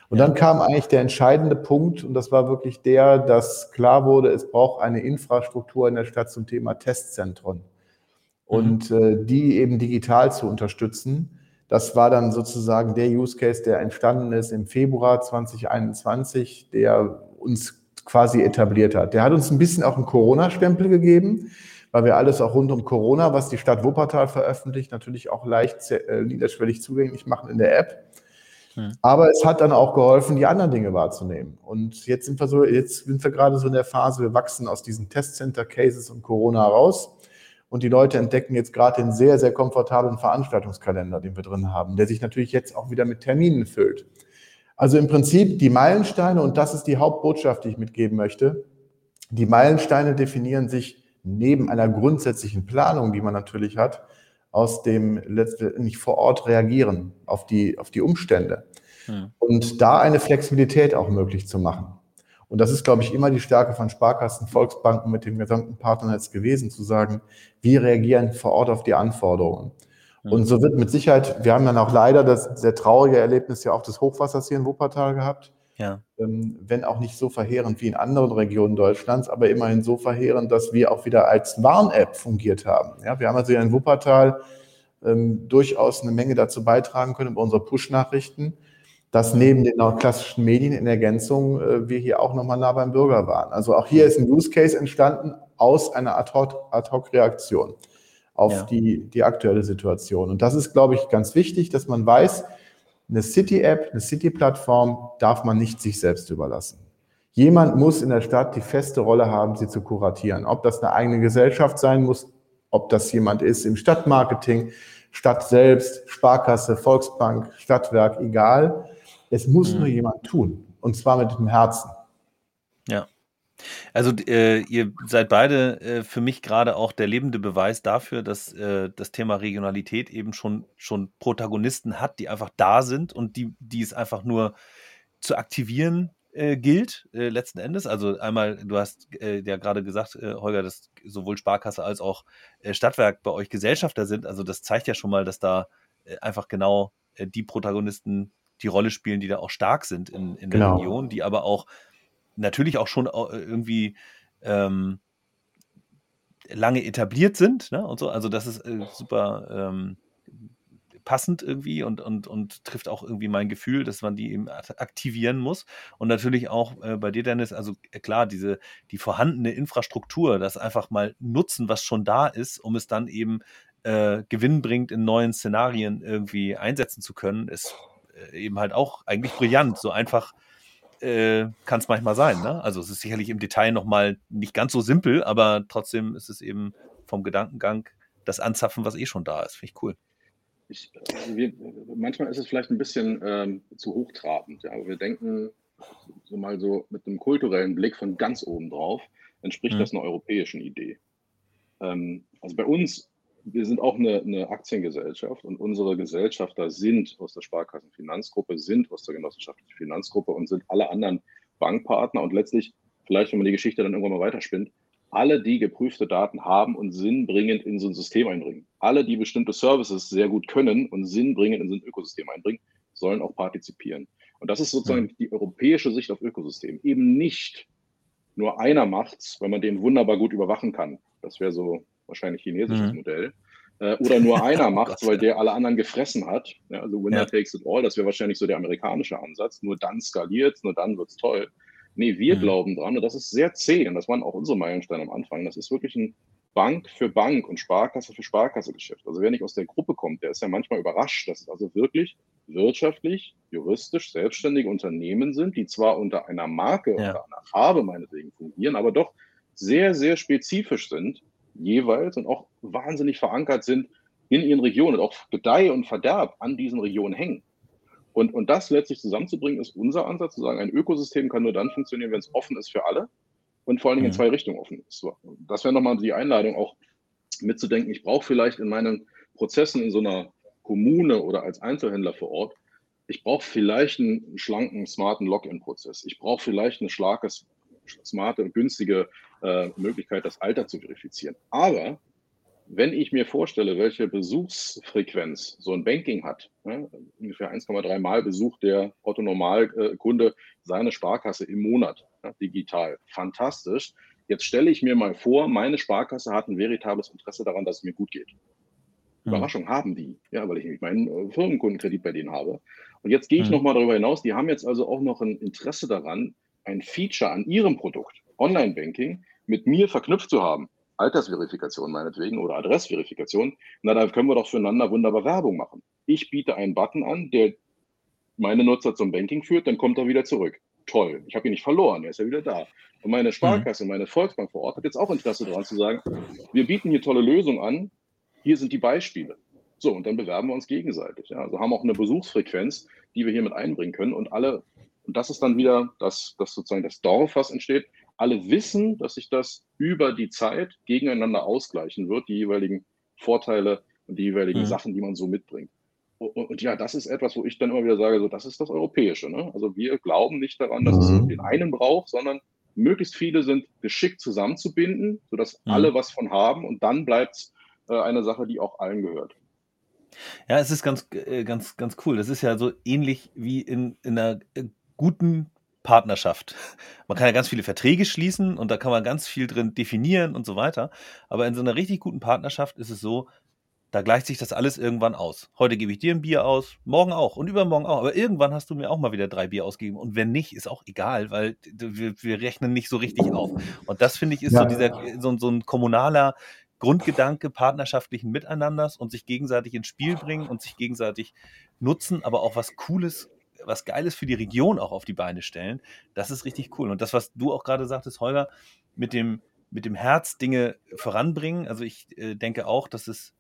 Und dann kam eigentlich der entscheidende Punkt, und das war wirklich der, dass klar wurde, es braucht eine Infrastruktur in der Stadt zum Thema Testzentren. Und mhm. äh, die eben digital zu unterstützen. Das war dann sozusagen der Use Case, der entstanden ist im Februar 2021, der uns quasi etabliert hat. Der hat uns ein bisschen auch einen Corona-Stempel gegeben, weil wir alles auch rund um Corona, was die Stadt Wuppertal veröffentlicht, natürlich auch leicht äh, niederschwellig zugänglich machen in der App. Hm. Aber es hat dann auch geholfen, die anderen Dinge wahrzunehmen. Und jetzt sind wir so, jetzt sind wir gerade so in der Phase, wir wachsen aus diesen Testcenter-Cases und Corona raus. Und die Leute entdecken jetzt gerade den sehr, sehr komfortablen Veranstaltungskalender, den wir drin haben, der sich natürlich jetzt auch wieder mit Terminen füllt. Also im Prinzip die Meilensteine, und das ist die Hauptbotschaft, die ich mitgeben möchte. Die Meilensteine definieren sich neben einer grundsätzlichen Planung, die man natürlich hat, aus dem letztendlich vor Ort reagieren auf die, auf die Umstände. Hm. Und da eine Flexibilität auch möglich zu machen. Und das ist, glaube ich, immer die Stärke von Sparkassen, Volksbanken mit dem gesamten Partnernetz gewesen, zu sagen, wir reagieren vor Ort auf die Anforderungen. Hm. Und so wird mit Sicherheit, wir haben dann auch leider das sehr traurige Erlebnis ja auch des Hochwassers hier in Wuppertal gehabt. Ja. Ähm, wenn auch nicht so verheerend wie in anderen Regionen Deutschlands, aber immerhin so verheerend, dass wir auch wieder als Warn-App fungiert haben. Ja, wir haben also hier in Wuppertal ähm, durchaus eine Menge dazu beitragen können über unsere Push-Nachrichten, dass neben den klassischen Medien in Ergänzung äh, wir hier auch nochmal nah beim Bürger waren. Also auch hier ist ein Use Case entstanden aus einer Ad-Hoc-Reaktion auf ja. die, die aktuelle Situation. Und das ist, glaube ich, ganz wichtig, dass man weiß, eine City-App, eine City-Plattform darf man nicht sich selbst überlassen. Jemand muss in der Stadt die feste Rolle haben, sie zu kuratieren. Ob das eine eigene Gesellschaft sein muss, ob das jemand ist im Stadtmarketing, Stadt selbst, Sparkasse, Volksbank, Stadtwerk, egal. Es muss mhm. nur jemand tun. Und zwar mit dem Herzen. Ja. Also äh, ihr seid beide äh, für mich gerade auch der lebende Beweis dafür, dass äh, das Thema Regionalität eben schon, schon Protagonisten hat, die einfach da sind und die, die es einfach nur zu aktivieren äh, gilt, äh, letzten Endes. Also einmal, du hast äh, ja gerade gesagt, Holger, dass sowohl Sparkasse als auch Stadtwerk bei euch Gesellschafter sind. Also das zeigt ja schon mal, dass da einfach genau die Protagonisten die Rolle spielen, die da auch stark sind in, in der genau. Region, die aber auch natürlich auch schon irgendwie ähm, lange etabliert sind ne, und so. Also das ist äh, super ähm, passend irgendwie und, und, und trifft auch irgendwie mein Gefühl, dass man die eben aktivieren muss. Und natürlich auch äh, bei dir, Dennis, also äh, klar, diese die vorhandene Infrastruktur, das einfach mal nutzen, was schon da ist, um es dann eben äh, gewinnbringend in neuen Szenarien irgendwie einsetzen zu können, ist äh, eben halt auch eigentlich brillant. So einfach äh, kann es manchmal sein. Ne? Also es ist sicherlich im Detail nochmal nicht ganz so simpel, aber trotzdem ist es eben vom Gedankengang das Anzapfen, was eh schon da ist. Finde ich cool. Ich, also wir, manchmal ist es vielleicht ein bisschen ähm, zu hochtrabend. Ja? Aber wir denken so mal so mit einem kulturellen Blick von ganz oben drauf, entspricht mhm. das einer europäischen Idee. Ähm, also bei uns wir sind auch eine, eine, Aktiengesellschaft und unsere Gesellschafter sind aus der Sparkassenfinanzgruppe, sind aus der genossenschaftlichen Finanzgruppe und sind alle anderen Bankpartner und letztlich, vielleicht wenn man die Geschichte dann irgendwann mal weiterspinnt, alle, die geprüfte Daten haben und sinnbringend in so ein System einbringen. Alle, die bestimmte Services sehr gut können und sinnbringend in so ein Ökosystem einbringen, sollen auch partizipieren. Und das ist sozusagen die europäische Sicht auf Ökosystem. Eben nicht nur einer macht's, weil man den wunderbar gut überwachen kann. Das wäre so wahrscheinlich chinesisches mhm. Modell. Äh, oder nur [LAUGHS] einer macht weil der alle anderen gefressen hat. Ja, also Winner ja. takes it all, das wäre wahrscheinlich so der amerikanische Ansatz. Nur dann skaliert nur dann wird es toll. Nee, wir mhm. glauben dran und das ist sehr zäh und das waren auch unsere Meilensteine am Anfang. Das ist wirklich ein Bank für Bank und Sparkasse für Sparkasse Geschäft. Also wer nicht aus der Gruppe kommt, der ist ja manchmal überrascht, dass es also wirklich wirtschaftlich, juristisch selbstständige Unternehmen sind, die zwar unter einer Marke ja. oder einer Farbe meinetwegen fungieren, aber doch sehr, sehr spezifisch sind jeweils und auch wahnsinnig verankert sind in ihren Regionen und auch Gedeih und Verderb an diesen Regionen hängen. Und, und das letztlich zusammenzubringen, ist unser Ansatz, zu sagen, ein Ökosystem kann nur dann funktionieren, wenn es offen ist für alle und vor allen Dingen in mhm. zwei Richtungen offen ist. So, das wäre nochmal die Einladung, auch mitzudenken, ich brauche vielleicht in meinen Prozessen in so einer Kommune oder als Einzelhändler vor Ort, ich brauche vielleicht einen schlanken, smarten Login-Prozess. Ich brauche vielleicht ein starkes, smarte und günstige äh, Möglichkeit, das Alter zu verifizieren. Aber wenn ich mir vorstelle, welche Besuchsfrequenz so ein Banking hat, ne, ungefähr 1,3 Mal besucht der Otto-Normalkunde seine Sparkasse im Monat ja, digital. Hm. Überraschung, haben die, ja, weil ich meinen äh, Firmenkundenkredit bei denen habe. Und jetzt gehe ich hm. nochmal darüber hinaus, die haben jetzt also auch noch ein Interesse daran, ein Feature an ihrem Produkt, Online-Banking, mit mir verknüpft zu haben. Altersverifikation meinetwegen oder Adressverifikation. Na, da können wir doch füreinander wunderbar Werbung machen. Ich biete einen Button an, der meine Nutzer zum Banking führt, dann kommt er wieder zurück. Toll, ich habe ihn nicht verloren, er ist ja wieder da. Und meine Sparkasse, mhm. meine Volksbank vor Ort hat jetzt auch Interesse daran zu sagen, wir bieten hier tolle Lösungen an, hier sind die Beispiele. So, und dann bewerben wir uns gegenseitig. Ja. Also haben auch eine Besuchsfrequenz, die wir hier mit einbringen können. Und alle, und das ist dann wieder das, das sozusagen das Dorf, was entsteht. Alle wissen, dass sich das über die Zeit gegeneinander ausgleichen wird, die jeweiligen Vorteile und die jeweiligen mhm. Sachen, die man so mitbringt. Und, und, ja, das ist etwas, wo ich dann immer wieder sage, so, das ist das Europäische. Ne? Also wir glauben nicht daran, dass mhm. es den einen braucht, sondern möglichst viele sind geschickt zusammenzubinden, sodass mhm. alle was von haben und dann bleibt es äh, eine Sache, die auch allen gehört. Ja, es ist ganz, äh, ganz, ganz cool. Das ist ja so ähnlich wie in, in einer äh, guten Partnerschaft. Man kann ja ganz viele Verträge schließen und da kann man ganz viel drin definieren und so weiter. Aber in so einer richtig guten Partnerschaft ist es so, da gleicht sich das alles irgendwann aus. Heute gebe ich dir ein Bier aus, morgen auch und übermorgen auch. Aber irgendwann hast du mir auch mal wieder drei Bier ausgegeben. Und wenn nicht, ist auch egal, weil wir, wir rechnen nicht so richtig auf. Und das finde ich ist ja. so dieser so, so ein kommunaler Grundgedanke partnerschaftlichen Miteinanders und sich gegenseitig ins Spiel bringen und sich gegenseitig nutzen, aber auch was Cooles, was Geiles für die Region auch auf die Beine stellen. Das ist richtig cool. Und das, was du auch gerade sagtest, Holger, mit dem, mit dem Herz Dinge voranbringen. Also ich äh, denke auch, dass es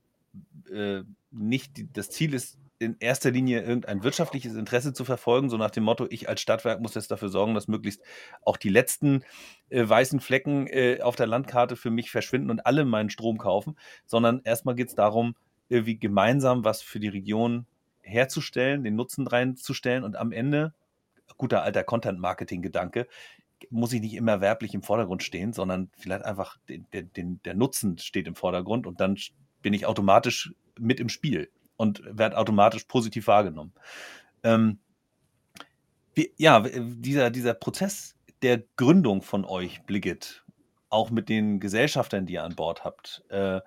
äh, nicht die, das Ziel ist, in erster Linie irgendein wirtschaftliches Interesse zu verfolgen, so nach dem Motto, ich als Stadtwerk muss jetzt dafür sorgen, dass möglichst auch die letzten äh, weißen Flecken äh, auf der Landkarte für mich verschwinden und alle meinen Strom kaufen, sondern erstmal geht es darum, irgendwie gemeinsam was für die Region herzustellen, den Nutzen reinzustellen und am Ende, guter alter Content-Marketing-Gedanke, muss ich nicht immer werblich im Vordergrund stehen, sondern vielleicht einfach den, den, der Nutzen steht im Vordergrund und dann bin ich automatisch mit im Spiel und werde automatisch positiv wahrgenommen. Ähm, wie, ja, dieser, dieser Prozess der Gründung von euch, Bliggit, auch mit den Gesellschaftern, die ihr an Bord habt, äh,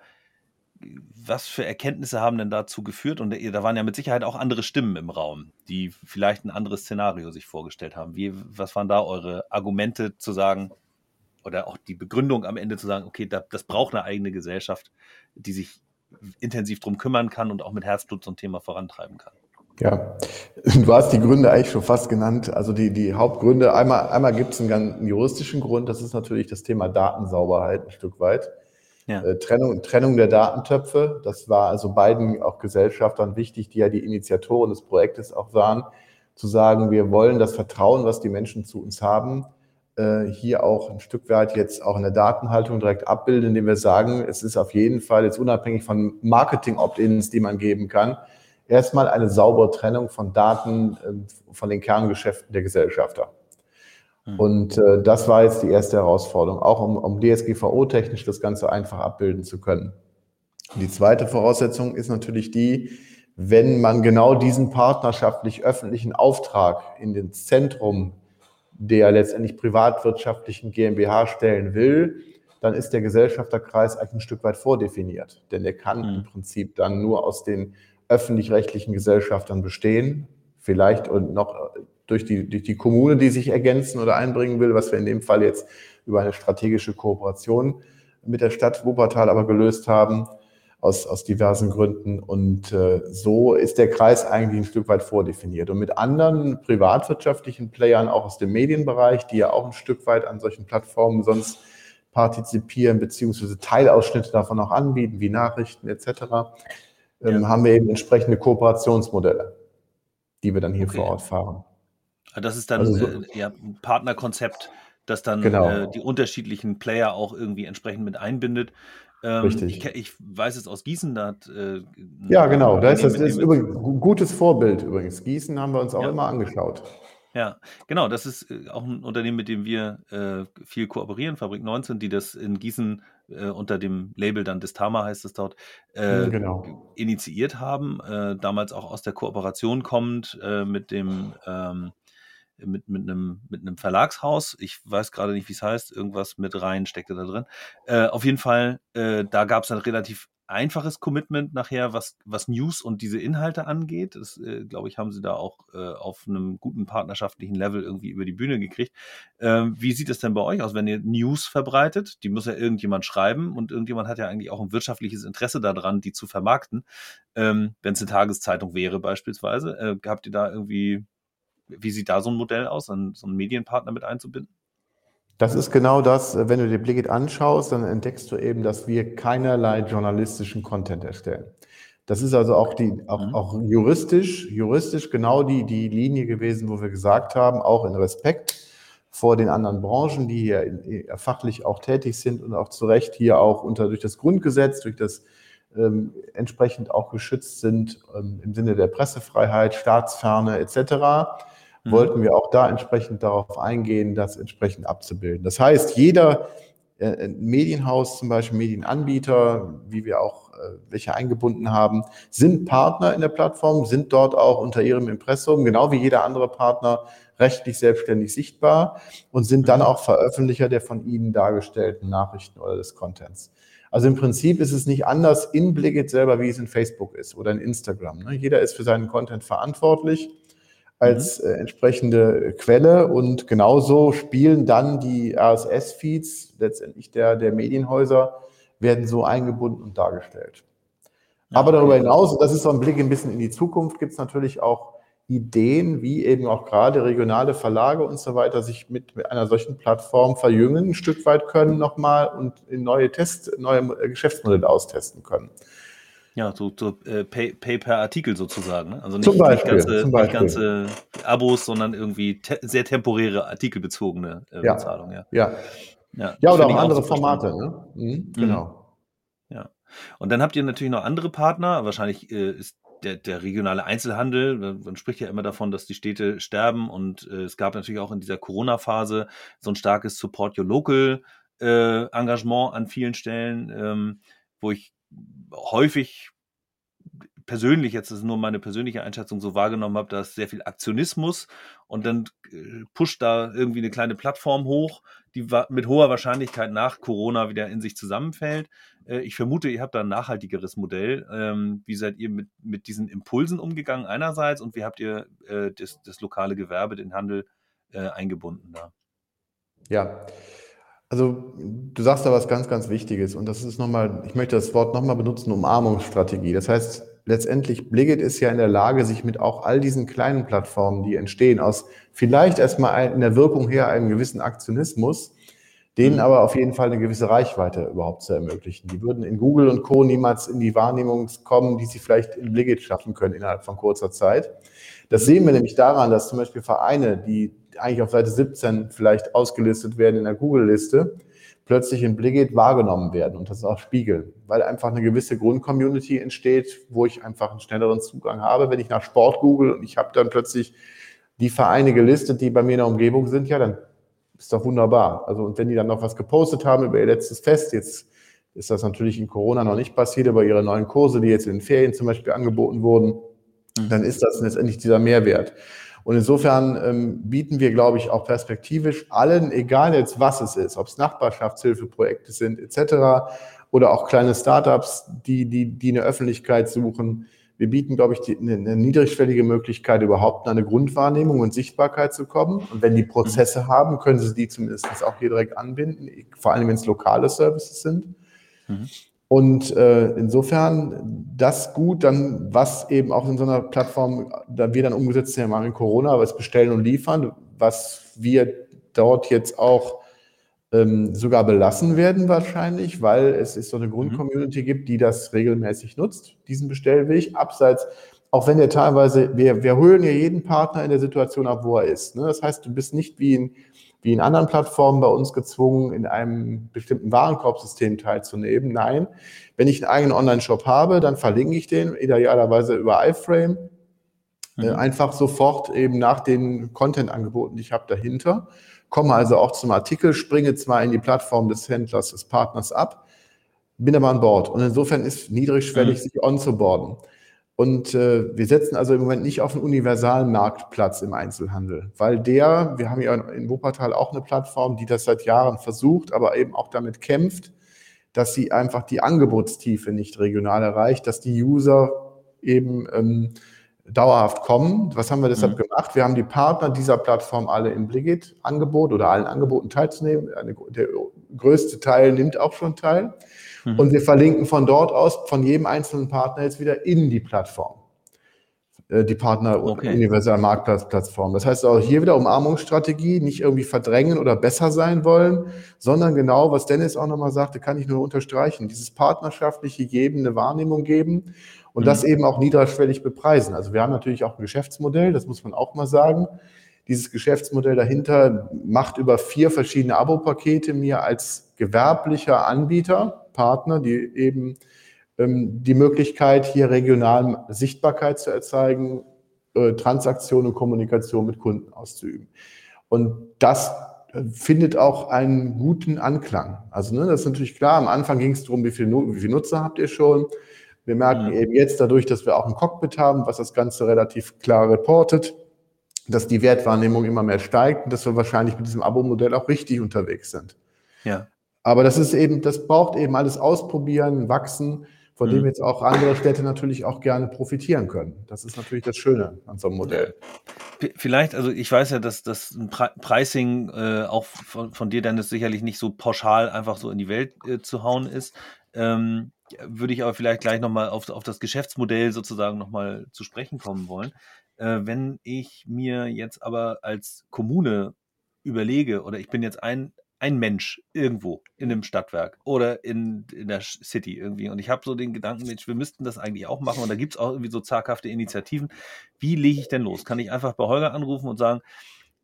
was für Erkenntnisse haben denn dazu geführt? Und da waren ja mit Sicherheit auch andere Stimmen im Raum, die vielleicht ein anderes Szenario sich vorgestellt haben. Wie, was waren da eure Argumente zu sagen, oder auch die Begründung am Ende zu sagen, okay, da, das braucht eine eigene Gesellschaft, die sich intensiv drum kümmern kann und auch mit Herzblut ein Thema vorantreiben kann. Ja, [LAUGHS] du hast die Gründe eigentlich schon fast genannt. Also die, die Hauptgründe, einmal, einmal gibt es einen, einen juristischen Grund, das ist natürlich das Thema Datensauberheit ein Stück weit. Ja. Äh, Trennung, Trennung der Datentöpfe, das war also beiden auch Gesellschaftern wichtig, die ja die Initiatoren des Projektes auch waren, zu sagen, wir wollen das Vertrauen, was die Menschen zu uns haben, äh, hier auch ein Stück weit jetzt auch in der Datenhaltung direkt abbilden, indem wir sagen, es ist auf jeden Fall jetzt unabhängig von Marketing-Opt-ins, die man geben kann, erstmal eine saubere Trennung von Daten äh, von den Kerngeschäften der Gesellschafter. Hm. Und äh, das war jetzt die erste Herausforderung, auch um, um DSGVO-technisch das Ganze einfach abbilden zu können. die zweite Voraussetzung ist natürlich die, wenn man genau diesen partnerschaftlich öffentlichen Auftrag in den Zentrum der letztendlich privatwirtschaftlichen GmbH stellen will, dann ist der Gesellschafterkreis eigentlich ein Stück weit vordefiniert. Denn der kann mhm. im Prinzip dann nur aus den öffentlich-rechtlichen Gesellschaftern bestehen, vielleicht und noch durch die, durch die Kommune, die sich ergänzen oder einbringen will, was wir in dem Fall jetzt über eine strategische Kooperation mit der Stadt Wuppertal aber gelöst haben aus, aus diversen Gründen. Und äh, so ist der Kreis eigentlich ein Stück weit vordefiniert. Und mit anderen privatwirtschaftlichen Playern, auch aus dem Medienbereich, die ja auch ein Stück weit an solchen Plattformen sonst partizipieren, beziehungsweise Teilausschnitte davon auch anbieten, wie Nachrichten etc., ähm, ja. haben wir eben entsprechende Kooperationsmodelle, die wir dann hier okay. vor Ort fahren. Das ist dann also so, äh, ja, ein Partnerkonzept, das dann genau. äh, die unterschiedlichen Player auch irgendwie entsprechend mit einbindet. Ähm, Richtig. Ich, ich, weiß es aus Gießen, da hat. Äh, ja, genau. Da ist das, ist übrigens ein gutes Vorbild übrigens. Gießen haben wir uns auch ja. immer angeschaut. Ja, genau. Das ist äh, auch ein Unternehmen, mit dem wir äh, viel kooperieren, Fabrik 19, die das in Gießen äh, unter dem Label dann Distama heißt es dort, äh, genau. initiiert haben. Äh, damals auch aus der Kooperation kommend mit dem. Ähm, mit, mit, einem, mit einem Verlagshaus. Ich weiß gerade nicht, wie es heißt. Irgendwas mit rein steckte da drin. Äh, auf jeden Fall, äh, da gab es dann relativ einfaches Commitment nachher, was, was News und diese Inhalte angeht. Das, äh, glaube ich, haben sie da auch äh, auf einem guten partnerschaftlichen Level irgendwie über die Bühne gekriegt. Ähm, wie sieht es denn bei euch aus, wenn ihr News verbreitet? Die muss ja irgendjemand schreiben und irgendjemand hat ja eigentlich auch ein wirtschaftliches Interesse daran, die zu vermarkten. Ähm, wenn es eine Tageszeitung wäre beispielsweise, äh, habt ihr da irgendwie, wie sieht da so ein Modell aus, so einen Medienpartner mit einzubinden? Das ist genau das, wenn du dir Blickit anschaust, dann entdeckst du eben, dass wir keinerlei journalistischen Content erstellen. Das ist also auch, die, auch, mhm. auch juristisch, juristisch genau die, die Linie gewesen, wo wir gesagt haben, auch in Respekt vor den anderen Branchen, die hier fachlich auch tätig sind und auch zu Recht hier auch unter, durch das Grundgesetz, durch das ähm, entsprechend auch geschützt sind ähm, im Sinne der Pressefreiheit, Staatsferne etc mhm. wollten wir auch da entsprechend darauf eingehen, das entsprechend abzubilden. Das heißt, jeder äh, Medienhaus, zum Beispiel Medienanbieter, wie wir auch äh, welche eingebunden haben, sind Partner in der Plattform, sind dort auch unter ihrem Impressum, genau wie jeder andere Partner, rechtlich selbstständig sichtbar und sind dann mhm. auch Veröffentlicher der von ihnen dargestellten Nachrichten oder des Contents. Also im Prinzip ist es nicht anders in Blickit selber, wie es in Facebook ist oder in Instagram. Ne? Jeder ist für seinen Content verantwortlich als mhm. äh, entsprechende Quelle und genauso spielen dann die RSS-Feeds letztendlich der, der Medienhäuser, werden so eingebunden und dargestellt. Ja, Aber darüber hinaus, und das ist so ein Blick ein bisschen in die Zukunft, gibt es natürlich auch Ideen, wie eben auch gerade regionale Verlage und so weiter sich mit, mit einer solchen Plattform verjüngen, ein Stück weit können nochmal und in neue Test, neue Geschäftsmodelle austesten können. Ja, so, so äh, Pay, Pay, per Artikel sozusagen. Ne? Also nicht, Beispiel, nicht, ganze, nicht ganze Abos, sondern irgendwie te sehr temporäre artikelbezogene äh, ja. Bezahlung. Ja, ja. ja, ja oder auch andere Formate. Ne? Mhm, mhm, genau. Ja. Und dann habt ihr natürlich noch andere Partner. Wahrscheinlich äh, ist der, der regionale Einzelhandel, man spricht ja immer davon, dass die Städte sterben und äh, es gab natürlich auch in dieser Corona-Phase so ein starkes Support Your Local äh, Engagement an vielen Stellen, ähm, wo ich häufig persönlich, jetzt ist nur meine persönliche Einschätzung, so wahrgenommen habe, dass sehr viel Aktionismus und dann äh, pusht da irgendwie eine kleine Plattform hoch, die mit hoher Wahrscheinlichkeit nach Corona wieder in sich zusammenfällt. Äh, ich vermute, ihr habt da ein nachhaltigeres Modell. Ähm, wie seid ihr mit, mit diesen Impulsen umgegangen einerseits und wie habt ihr äh, das, das lokale Gewerbe, den Handel eingebunden da? Ja, also du sagst da was ganz, ganz Wichtiges und das ist nochmal, ich möchte das Wort nochmal benutzen, Umarmungsstrategie. Das heißt, letztendlich Bliggit ist ja in der Lage, sich mit auch all diesen kleinen Plattformen, die entstehen, aus vielleicht erstmal in der Wirkung her einem gewissen Aktionismus, denen mhm. aber auf jeden Fall eine gewisse Reichweite überhaupt zu ermöglichen. Die würden in Google und Co. niemals in die Wahrnehmung kommen, die sie vielleicht in Bliggit schaffen können innerhalb von kurzer Zeit. Das sehen wir nämlich daran, dass zum Beispiel Vereine, die eigentlich auf Seite 17 vielleicht ausgelistet werden in der Google-Liste, plötzlich in Blickit wahrgenommen werden und das auch spiegeln, weil einfach eine gewisse Grundcommunity entsteht, wo ich einfach einen schnelleren Zugang habe. Wenn ich nach Sport google und ich habe dann plötzlich die Vereine gelistet, die bei mir in der Umgebung sind, ja, dann ist doch wunderbar. Also und wenn die dann noch was gepostet haben über ihr letztes Fest, jetzt ist das natürlich in Corona noch nicht passiert, aber ihre neuen Kurse, die jetzt in den Ferien zum Beispiel angeboten wurden, mhm. dann ist das letztendlich dieser Mehrwert. Und insofern ähm, bieten wir, glaube ich, auch perspektivisch allen, egal jetzt was es ist, ob es Nachbarschaftshilfeprojekte sind etc. oder auch kleine Startups, die, die, die eine Öffentlichkeit suchen. Wir bieten, glaube ich, die, eine, eine niedrigschwellige Möglichkeit, überhaupt in eine Grundwahrnehmung und Sichtbarkeit zu kommen. Und wenn die Prozesse mhm. haben, können sie die zumindest auch hier direkt anbinden, vor allem wenn es lokale Services sind. Mhm. Und äh, insofern das gut, dann was eben auch in so einer Plattform, da wir dann umgesetzt haben in Corona, was bestellen und liefern, was wir dort jetzt auch ähm, sogar belassen werden wahrscheinlich, weil es ist so eine mhm. Grundcommunity gibt, die das regelmäßig nutzt, diesen Bestellweg. Abseits, auch wenn der teilweise, wir, wir holen ja jeden Partner in der Situation ab, wo er ist. Ne? Das heißt, du bist nicht wie ein wie in anderen Plattformen bei uns gezwungen, in einem bestimmten Warenkorbsystem teilzunehmen. Nein, wenn ich einen eigenen Online-Shop habe, dann verlinke ich den idealerweise über iFrame. Äh, mhm. einfach sofort eben nach den Content-Angeboten, die ich habe, dahinter. Komme also auch zum Artikel, springe zwar in die Plattform des Händlers, des Partners ab, bin aber an Bord. Und insofern ist niedrigschwellig, mhm. sich on-zu-boarden. Und äh, wir setzen also im Moment nicht auf einen universalen Marktplatz im Einzelhandel, weil der, wir haben ja in Wuppertal auch eine Plattform, die das seit Jahren versucht, aber eben auch damit kämpft, dass sie einfach die Angebotstiefe nicht regional erreicht, dass die User eben ähm, dauerhaft kommen. Was haben wir deshalb mhm. gemacht? Wir haben die Partner dieser Plattform alle im Bligit-Angebot oder allen Angeboten teilzunehmen. Eine, der größte Teil nimmt auch schon teil. Mhm. Und wir verlinken von dort aus, von jedem einzelnen Partner jetzt wieder in die Plattform. Äh, die Partner okay. Universal Marktplatz Plattform. Das heißt auch hier wieder Umarmungsstrategie, nicht irgendwie verdrängen oder besser sein wollen, sondern genau, was Dennis auch nochmal sagte, kann ich nur unterstreichen. Dieses partnerschaftliche Geben, eine Wahrnehmung geben und mhm. das eben auch niederschwellig bepreisen. Also wir haben natürlich auch ein Geschäftsmodell, das muss man auch mal sagen. Dieses Geschäftsmodell dahinter macht über vier verschiedene Abo-Pakete mir als gewerblicher Anbieter, Partner, die eben ähm, die Möglichkeit, hier regional Sichtbarkeit zu erzeugen, äh, Transaktion und Kommunikation mit Kunden auszuüben. Und das äh, findet auch einen guten Anklang. Also ne, das ist natürlich klar, am Anfang ging es darum, wie viele wie viel Nutzer habt ihr schon. Wir merken mhm. eben jetzt dadurch, dass wir auch ein Cockpit haben, was das Ganze relativ klar reportet, dass die Wertwahrnehmung immer mehr steigt und dass wir wahrscheinlich mit diesem Abo-Modell auch richtig unterwegs sind. Ja. Aber das ist eben, das braucht eben alles ausprobieren, wachsen, von mhm. dem jetzt auch andere Städte natürlich auch gerne profitieren können. Das ist natürlich das Schöne an so einem Modell. Vielleicht, also ich weiß ja, dass das ein Pricing äh, auch von, von dir, Dennis, sicherlich nicht so pauschal einfach so in die Welt äh, zu hauen ist. Ähm, würde ich aber vielleicht gleich nochmal auf, auf das Geschäftsmodell sozusagen nochmal zu sprechen kommen wollen. Äh, wenn ich mir jetzt aber als Kommune überlege, oder ich bin jetzt ein, ein Mensch irgendwo in einem Stadtwerk oder in, in der City irgendwie. Und ich habe so den Gedanken, Mensch, wir müssten das eigentlich auch machen. Und da gibt es auch irgendwie so zaghafte Initiativen. Wie lege ich denn los? Kann ich einfach bei Holger anrufen und sagen,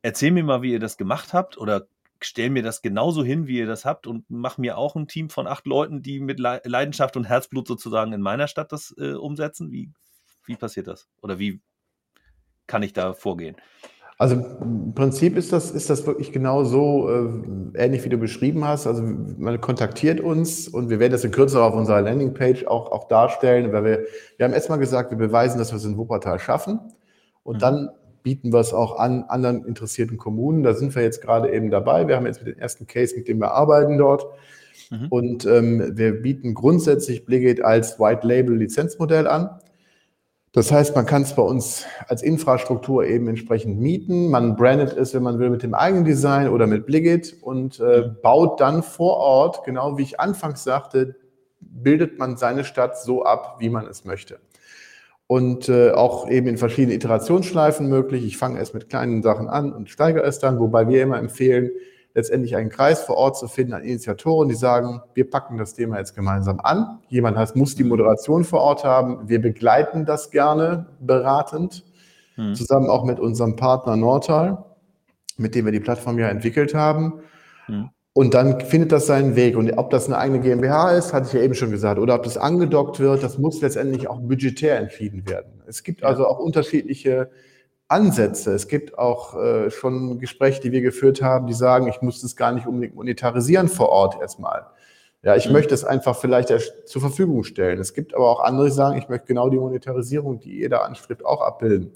erzähl mir mal, wie ihr das gemacht habt oder stell mir das genauso hin, wie ihr das habt und mach mir auch ein Team von acht Leuten, die mit Leidenschaft und Herzblut sozusagen in meiner Stadt das äh, umsetzen? Wie, wie passiert das? Oder wie kann ich da vorgehen? Also im Prinzip ist das, ist das wirklich genau so äh, ähnlich, wie du beschrieben hast. Also man kontaktiert uns und wir werden das in Kürze auf unserer Landingpage auch, auch darstellen, weil wir, wir haben erstmal gesagt, wir beweisen, dass wir es in Wuppertal schaffen und mhm. dann bieten wir es auch an anderen interessierten Kommunen. Da sind wir jetzt gerade eben dabei. Wir haben jetzt mit dem ersten Case, mit dem wir arbeiten dort. Mhm. Und ähm, wir bieten grundsätzlich Bligate als White Label Lizenzmodell an. Das heißt, man kann es bei uns als Infrastruktur eben entsprechend mieten. Man brandet es, wenn man will, mit dem eigenen Design oder mit Bligit und äh, baut dann vor Ort, genau wie ich anfangs sagte, bildet man seine Stadt so ab, wie man es möchte. Und äh, auch eben in verschiedenen Iterationsschleifen möglich. Ich fange erst mit kleinen Sachen an und steigere es dann, wobei wir immer empfehlen, letztendlich einen Kreis vor Ort zu finden an Initiatoren, die sagen, wir packen das Thema jetzt gemeinsam an. Jemand heißt, muss die Moderation vor Ort haben. Wir begleiten das gerne beratend, mhm. zusammen auch mit unserem Partner Nortal, mit dem wir die Plattform ja entwickelt haben. Mhm. Und dann findet das seinen Weg. Und ob das eine eigene GmbH ist, hatte ich ja eben schon gesagt, oder ob das angedockt wird, das muss letztendlich auch budgetär entschieden werden. Es gibt also auch unterschiedliche Ansätze. Es gibt auch äh, schon Gespräche, die wir geführt haben, die sagen, ich muss das gar nicht unbedingt monetarisieren vor Ort erstmal. Ja, ich mhm. möchte es einfach vielleicht zur Verfügung stellen. Es gibt aber auch andere, die sagen, ich möchte genau die Monetarisierung, die ihr da anstrebt, auch abbilden.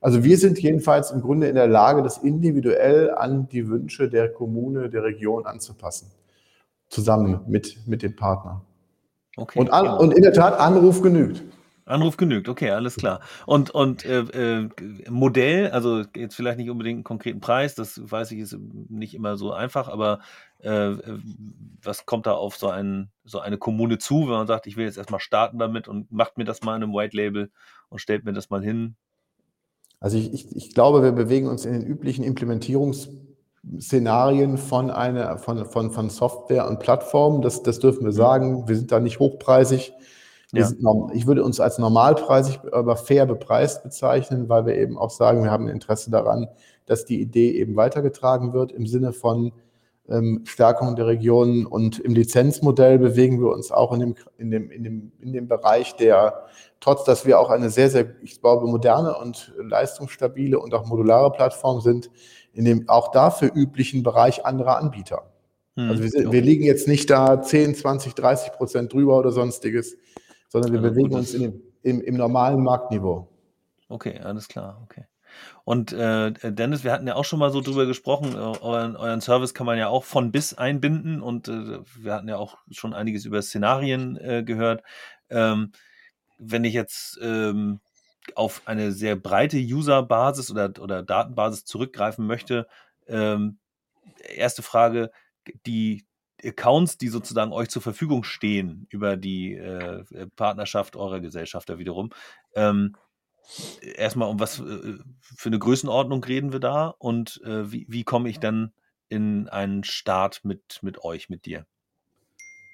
Also wir sind jedenfalls im Grunde in der Lage, das individuell an die Wünsche der Kommune, der Region anzupassen. Zusammen mit, mit dem Partner. Okay. Und, an, und in der Tat, Anruf genügt. Anruf genügt, okay, alles klar. Und, und äh, äh, Modell, also jetzt vielleicht nicht unbedingt einen konkreten Preis, das weiß ich, ist nicht immer so einfach, aber äh, was kommt da auf so, ein, so eine Kommune zu, wenn man sagt, ich will jetzt erstmal starten damit und macht mir das mal in einem White Label und stellt mir das mal hin? Also ich, ich, ich glaube, wir bewegen uns in den üblichen Implementierungsszenarien von, einer, von, von, von Software und Plattformen. Das, das dürfen wir mhm. sagen. Wir sind da nicht hochpreisig. Ja. ich würde uns als normalpreisig, aber fair bepreist bezeichnen, weil wir eben auch sagen, wir haben ein Interesse daran, dass die Idee eben weitergetragen wird im Sinne von ähm, Stärkung der Regionen. Und im Lizenzmodell bewegen wir uns auch in dem, in, dem, in, dem, in dem Bereich, der, trotz dass wir auch eine sehr, sehr, ich glaube, moderne und leistungsstabile und auch modulare Plattform sind, in dem auch dafür üblichen Bereich anderer Anbieter. Hm, also wir, sind, wir liegen jetzt nicht da 10, 20, 30 Prozent drüber oder sonstiges sondern wir also bewegen uns in dem, im, im normalen Marktniveau. Okay, alles klar, okay. Und äh, Dennis, wir hatten ja auch schon mal so drüber gesprochen, euren, euren Service kann man ja auch von bis einbinden und äh, wir hatten ja auch schon einiges über Szenarien äh, gehört. Ähm, wenn ich jetzt ähm, auf eine sehr breite User-Basis oder, oder Datenbasis zurückgreifen möchte, ähm, erste Frage, die Accounts, die sozusagen euch zur Verfügung stehen über die äh, Partnerschaft eurer Gesellschafter wiederum, ähm, erstmal um was äh, für eine Größenordnung reden wir da und äh, wie, wie komme ich dann in einen Start mit, mit euch, mit dir?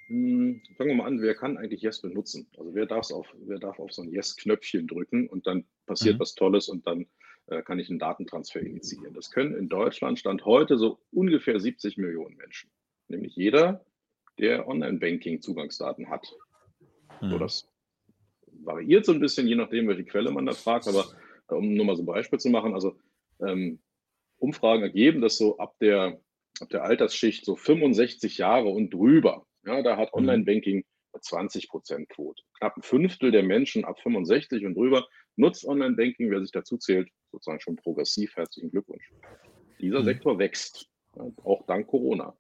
Hm, fangen wir mal an, wer kann eigentlich Yes benutzen? Also wer, auf, wer darf auf so ein Yes-Knöpfchen drücken und dann passiert mhm. was Tolles und dann äh, kann ich einen Datentransfer initiieren. Das können in Deutschland Stand heute so ungefähr 70 Millionen Menschen. Nämlich jeder, der Online-Banking-Zugangsdaten hat. Mhm. So, das variiert so ein bisschen, je nachdem, welche Quelle man da fragt, aber äh, um nur mal so ein Beispiel zu machen, also ähm, Umfragen ergeben, dass so ab der, ab der Altersschicht so 65 Jahre und drüber ja, da hat mhm. Online-Banking 20 Prozent Quote. Knapp ein Fünftel der Menschen ab 65 und drüber nutzt Online-Banking. Wer sich dazu zählt, sozusagen schon progressiv. Herzlichen Glückwunsch. Dieser mhm. Sektor wächst, auch dank Corona.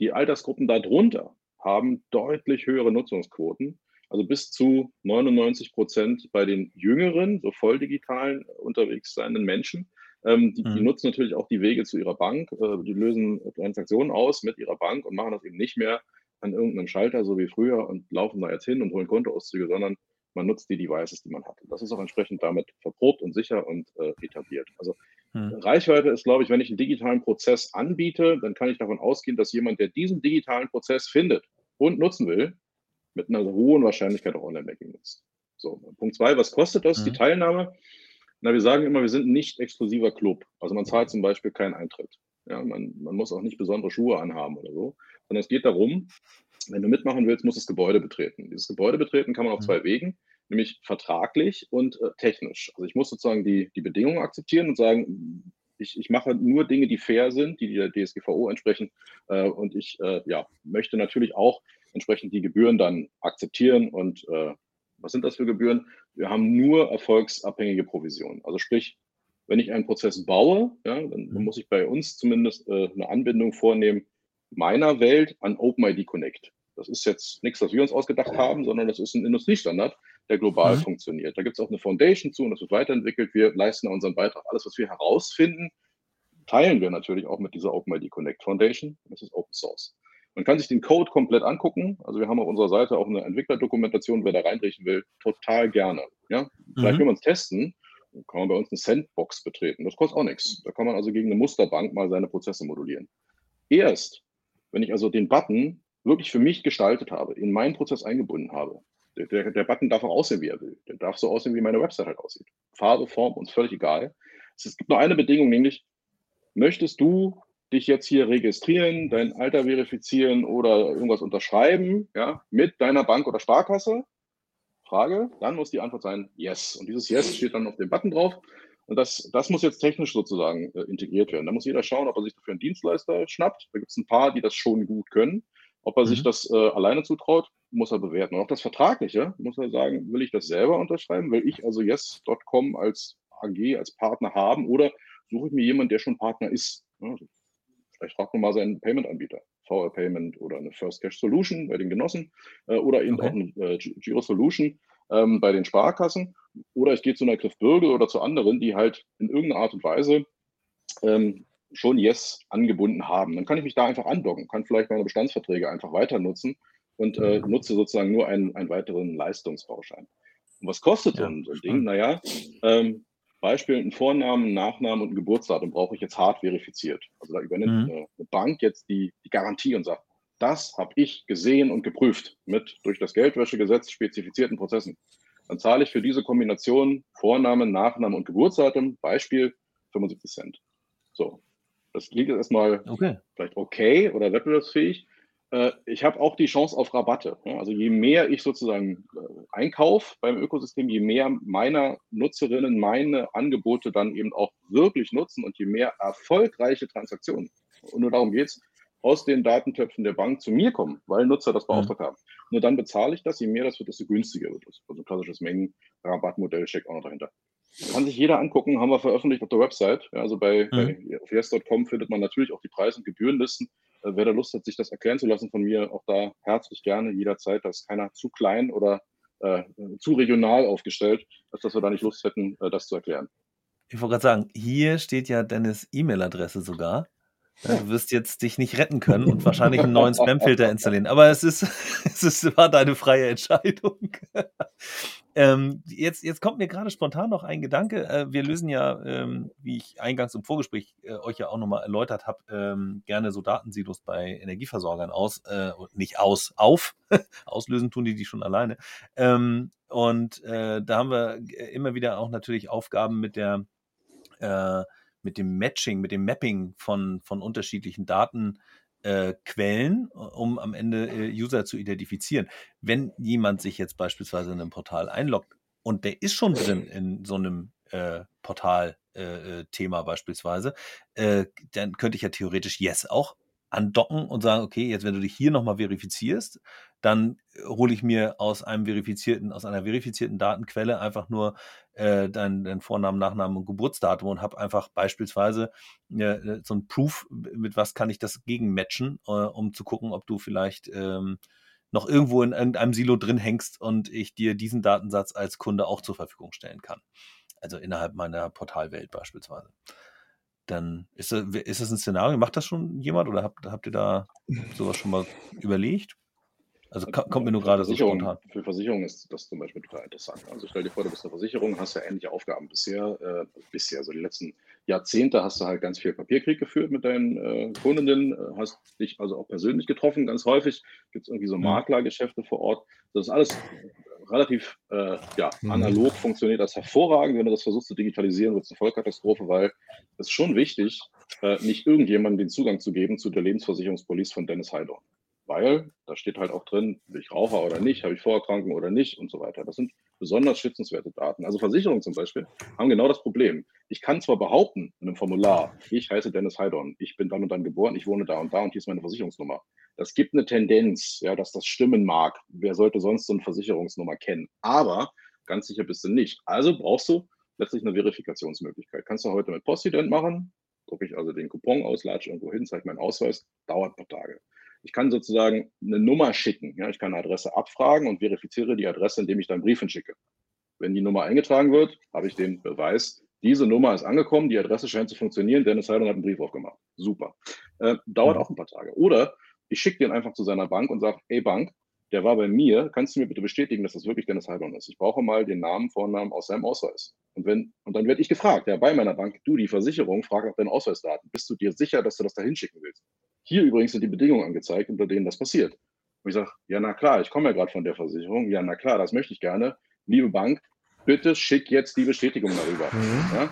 Die Altersgruppen darunter haben deutlich höhere Nutzungsquoten, also bis zu 99 Prozent bei den jüngeren, so voll digitalen unterwegs seienden Menschen. Ähm, die, die, mhm. nutzen natürlich auch die Wege zu ihrer Bank, äh, die lösen Transaktionen aus mit ihrer Bank und machen das eben nicht mehr an irgendeinem Schalter, so wie früher, und laufen da jetzt hin und holen Kontoauszüge, sondern man nutzt die Devices, die man hat. Und das ist auch entsprechend damit verprobt und sicher und äh, etabliert. Also hm. Reichweite ist, glaube ich, wenn ich einen digitalen Prozess anbiete, dann kann ich davon ausgehen, dass jemand, der diesen digitalen Prozess findet und nutzen will, mit einer hohen Wahrscheinlichkeit auch Online-Banking nutzt. So, Punkt zwei, was kostet das, hm. die Teilnahme? Na, wir sagen immer, wir sind ein nicht exklusiver Club. Also man zahlt zum Beispiel keinen Eintritt. Ja, man, man muss auch nicht besondere Schuhe anhaben oder so, sondern es geht darum, wenn du mitmachen willst, musst du das Gebäude betreten. Dieses Gebäude betreten kann man auf mhm. zwei Wegen, nämlich vertraglich und äh, technisch. Also ich muss sozusagen die, die Bedingungen akzeptieren und sagen, ich, ich mache nur Dinge, die fair sind, die der DSGVO entsprechen. Äh, und ich äh, ja, möchte natürlich auch entsprechend die Gebühren dann akzeptieren. Und äh, was sind das für Gebühren? Wir haben nur erfolgsabhängige Provisionen. Also sprich, wenn ich einen Prozess baue, ja, dann, dann muss ich bei uns zumindest äh, eine Anbindung vornehmen meiner Welt an OpenID Connect. Das ist jetzt nichts, was wir uns ausgedacht haben, sondern das ist ein Industriestandard, der global mhm. funktioniert. Da gibt es auch eine Foundation zu und das wird weiterentwickelt. Wir leisten unseren Beitrag. Alles, was wir herausfinden, teilen wir natürlich auch mit dieser OpenID Connect Foundation. Das ist Open Source. Man kann sich den Code komplett angucken. Also wir haben auf unserer Seite auch eine Entwicklerdokumentation, wer da reinrichten will, total gerne. Ja? Vielleicht mhm. will man es testen, kann man bei uns eine Sandbox betreten. Das kostet auch nichts. Da kann man also gegen eine Musterbank mal seine Prozesse modulieren. Erst, wenn ich also den Button wirklich für mich gestaltet habe, in meinen Prozess eingebunden habe, der, der, Button darf auch aussehen, wie er will. Der darf so aussehen, wie meine Website halt aussieht. Farbe, Form, uns völlig egal. Es gibt nur eine Bedingung, nämlich, möchtest du dich jetzt hier registrieren, dein Alter verifizieren oder irgendwas unterschreiben, ja, mit deiner Bank oder Sparkasse? Frage, dann muss die Antwort sein Yes. Und dieses Yes steht dann auf dem Button drauf. Und das, das muss jetzt technisch sozusagen äh, integriert werden. Da muss jeder schauen, ob er sich dafür einen Dienstleister schnappt. Da gibt es ein paar, die das schon gut können. Ob er mhm. sich das äh, alleine zutraut, muss er bewerten. Und auch das Vertragliche muss er sagen, will ich das selber unterschreiben? Will ich also yes.com als AG, als Partner haben? Oder suche ich mir jemanden, der schon Partner ist? Ja, vielleicht fragt man mal seinen Payment-Anbieter. VR Payment oder eine First Cash Solution bei den Genossen äh, oder eben okay. auch eine äh, Giro Solution ähm, bei den Sparkassen. Oder ich gehe zu einer Griff Bürgel oder zu anderen, die halt in irgendeiner Art und Weise ähm, schon Yes angebunden haben. Dann kann ich mich da einfach andocken, kann vielleicht meine Bestandsverträge einfach weiter nutzen und äh, mhm. nutze sozusagen nur einen, einen weiteren Leistungsbauschein. Und was kostet ja, so ein Ding? Naja, ähm, Beispiel, einen Vornamen, Nachnamen und ein Geburtsdatum brauche ich jetzt hart verifiziert. Also da übernimmt mhm. eine, eine, Bank jetzt die, die Garantie und sagt, das habe ich gesehen und geprüft mit durch das Geldwäschegesetz spezifizierten Prozessen. Dann zahle ich für diese Kombination Vorname, Nachname und Geburtsdatum, Beispiel 75 Cent. So, das klingt jetzt erstmal okay. vielleicht okay oder wettbewerbsfähig. Äh, ich habe auch die Chance auf Rabatte. Also je mehr ich sozusagen äh, einkaufe beim Ökosystem, je mehr meiner Nutzerinnen meine Angebote dann eben auch wirklich nutzen und je mehr erfolgreiche Transaktionen, und nur darum geht es, aus den Datentöpfen der Bank zu mir kommen, weil Nutzer das beauftragt mhm. haben. Nur dann bezahle ich das, je mehr das wird, desto günstiger wird es. Also klassisches Mengenrabattmodell steckt auch noch dahinter. Kann sich jeder angucken, haben wir veröffentlicht auf der Website. Ja, also bei, mhm. bei yes.com findet man natürlich auch die Preis- und Gebührenlisten. Äh, wer da Lust hat, sich das erklären zu lassen von mir, auch da herzlich gerne jederzeit. Da ist keiner zu klein oder äh, zu regional aufgestellt, als dass wir da nicht Lust hätten, äh, das zu erklären. Ich wollte gerade sagen, hier steht ja Dennis E-Mail-Adresse sogar. Du wirst jetzt dich nicht retten können und wahrscheinlich einen neuen Spamfilter installieren. Aber es ist, [LAUGHS] es ist, war deine freie Entscheidung. [LAUGHS] ähm, jetzt, jetzt kommt mir gerade spontan noch ein Gedanke. Äh, wir lösen ja, ähm, wie ich eingangs im Vorgespräch äh, euch ja auch nochmal erläutert habe, ähm, gerne so Datensilos bei Energieversorgern aus, äh, nicht aus, auf. [LAUGHS] Auslösen tun die die schon alleine. Ähm, und äh, da haben wir immer wieder auch natürlich Aufgaben mit der äh, mit dem Matching, mit dem Mapping von, von unterschiedlichen Datenquellen, äh, um am Ende äh, User zu identifizieren. Wenn jemand sich jetzt beispielsweise in einem Portal einloggt und der ist schon drin [CLEARS THROAT] in so einem äh, Portal-Thema äh, beispielsweise, äh, dann könnte ich ja theoretisch Yes auch andocken und sagen, okay, jetzt wenn du dich hier nochmal verifizierst, dann äh, hole ich mir aus einem verifizierten, aus einer verifizierten Datenquelle einfach nur äh, deinen, deinen Vornamen, Nachnamen und Geburtsdatum und habe einfach beispielsweise äh, so ein Proof, mit was kann ich das gegenmatchen, äh, um zu gucken, ob du vielleicht ähm, noch irgendwo in irgendeinem Silo drin hängst und ich dir diesen Datensatz als Kunde auch zur Verfügung stellen kann. Also innerhalb meiner Portalwelt beispielsweise dann ist das, ist das ein Szenario, macht das schon jemand oder habt, habt ihr da sowas schon mal überlegt? Also kommt mir nur gerade so spontan. Für Versicherungen ist das zum Beispiel total interessant. Also stell dir vor, du bist eine Versicherung, hast ja ähnliche Aufgaben bisher. Äh, bisher, also die letzten Jahrzehnte hast du halt ganz viel Papierkrieg geführt mit deinen äh, Kundinnen, äh, hast dich also auch persönlich getroffen. Ganz häufig gibt es irgendwie so mhm. Maklergeschäfte vor Ort. Das ist alles relativ äh, ja, mhm. analog, funktioniert das hervorragend. Wenn du das versuchst zu digitalisieren, wird es eine Vollkatastrophe, weil es ist schon wichtig, äh, nicht irgendjemandem den Zugang zu geben zu der Lebensversicherungspolice von Dennis Heidorn weil da steht halt auch drin, bin ich Raucher oder nicht, habe ich Vorerkrankungen oder nicht und so weiter. Das sind besonders schützenswerte Daten. Also Versicherungen zum Beispiel haben genau das Problem. Ich kann zwar behaupten in einem Formular, ich heiße Dennis Heidorn, ich bin dann und dann geboren, ich wohne da und da und hier ist meine Versicherungsnummer. Das gibt eine Tendenz, ja, dass das stimmen mag. Wer sollte sonst so eine Versicherungsnummer kennen? Aber ganz sicher bist du nicht. Also brauchst du letztlich eine Verifikationsmöglichkeit. Kannst du heute mit Postident machen, drucke ich also den Coupon aus, latsche irgendwo hin, zeige meinen Ausweis, dauert ein paar Tage. Ich kann sozusagen eine Nummer schicken. Ja, ich kann eine Adresse abfragen und verifiziere die Adresse, indem ich dann Briefen schicke. Wenn die Nummer eingetragen wird, habe ich den Beweis, diese Nummer ist angekommen, die Adresse scheint zu funktionieren, Dennis Heidon hat einen Brief aufgemacht. Super. Äh, dauert auch ein paar Tage. Oder ich schicke den einfach zu seiner Bank und sage, ey Bank, der war bei mir, kannst du mir bitte bestätigen, dass das wirklich Dennis Heidon ist? Ich brauche mal den Namen, Vornamen aus seinem Ausweis. Und, wenn, und dann werde ich gefragt, ja, bei meiner Bank, du, die Versicherung, frag nach deinen Ausweisdaten. Bist du dir sicher, dass du das da hinschicken willst? Hier übrigens sind die Bedingungen angezeigt, unter denen das passiert. Und ich sage, ja, na klar, ich komme ja gerade von der Versicherung. Ja, na klar, das möchte ich gerne. Liebe Bank, bitte schick jetzt die Bestätigung darüber. Mhm. Ja?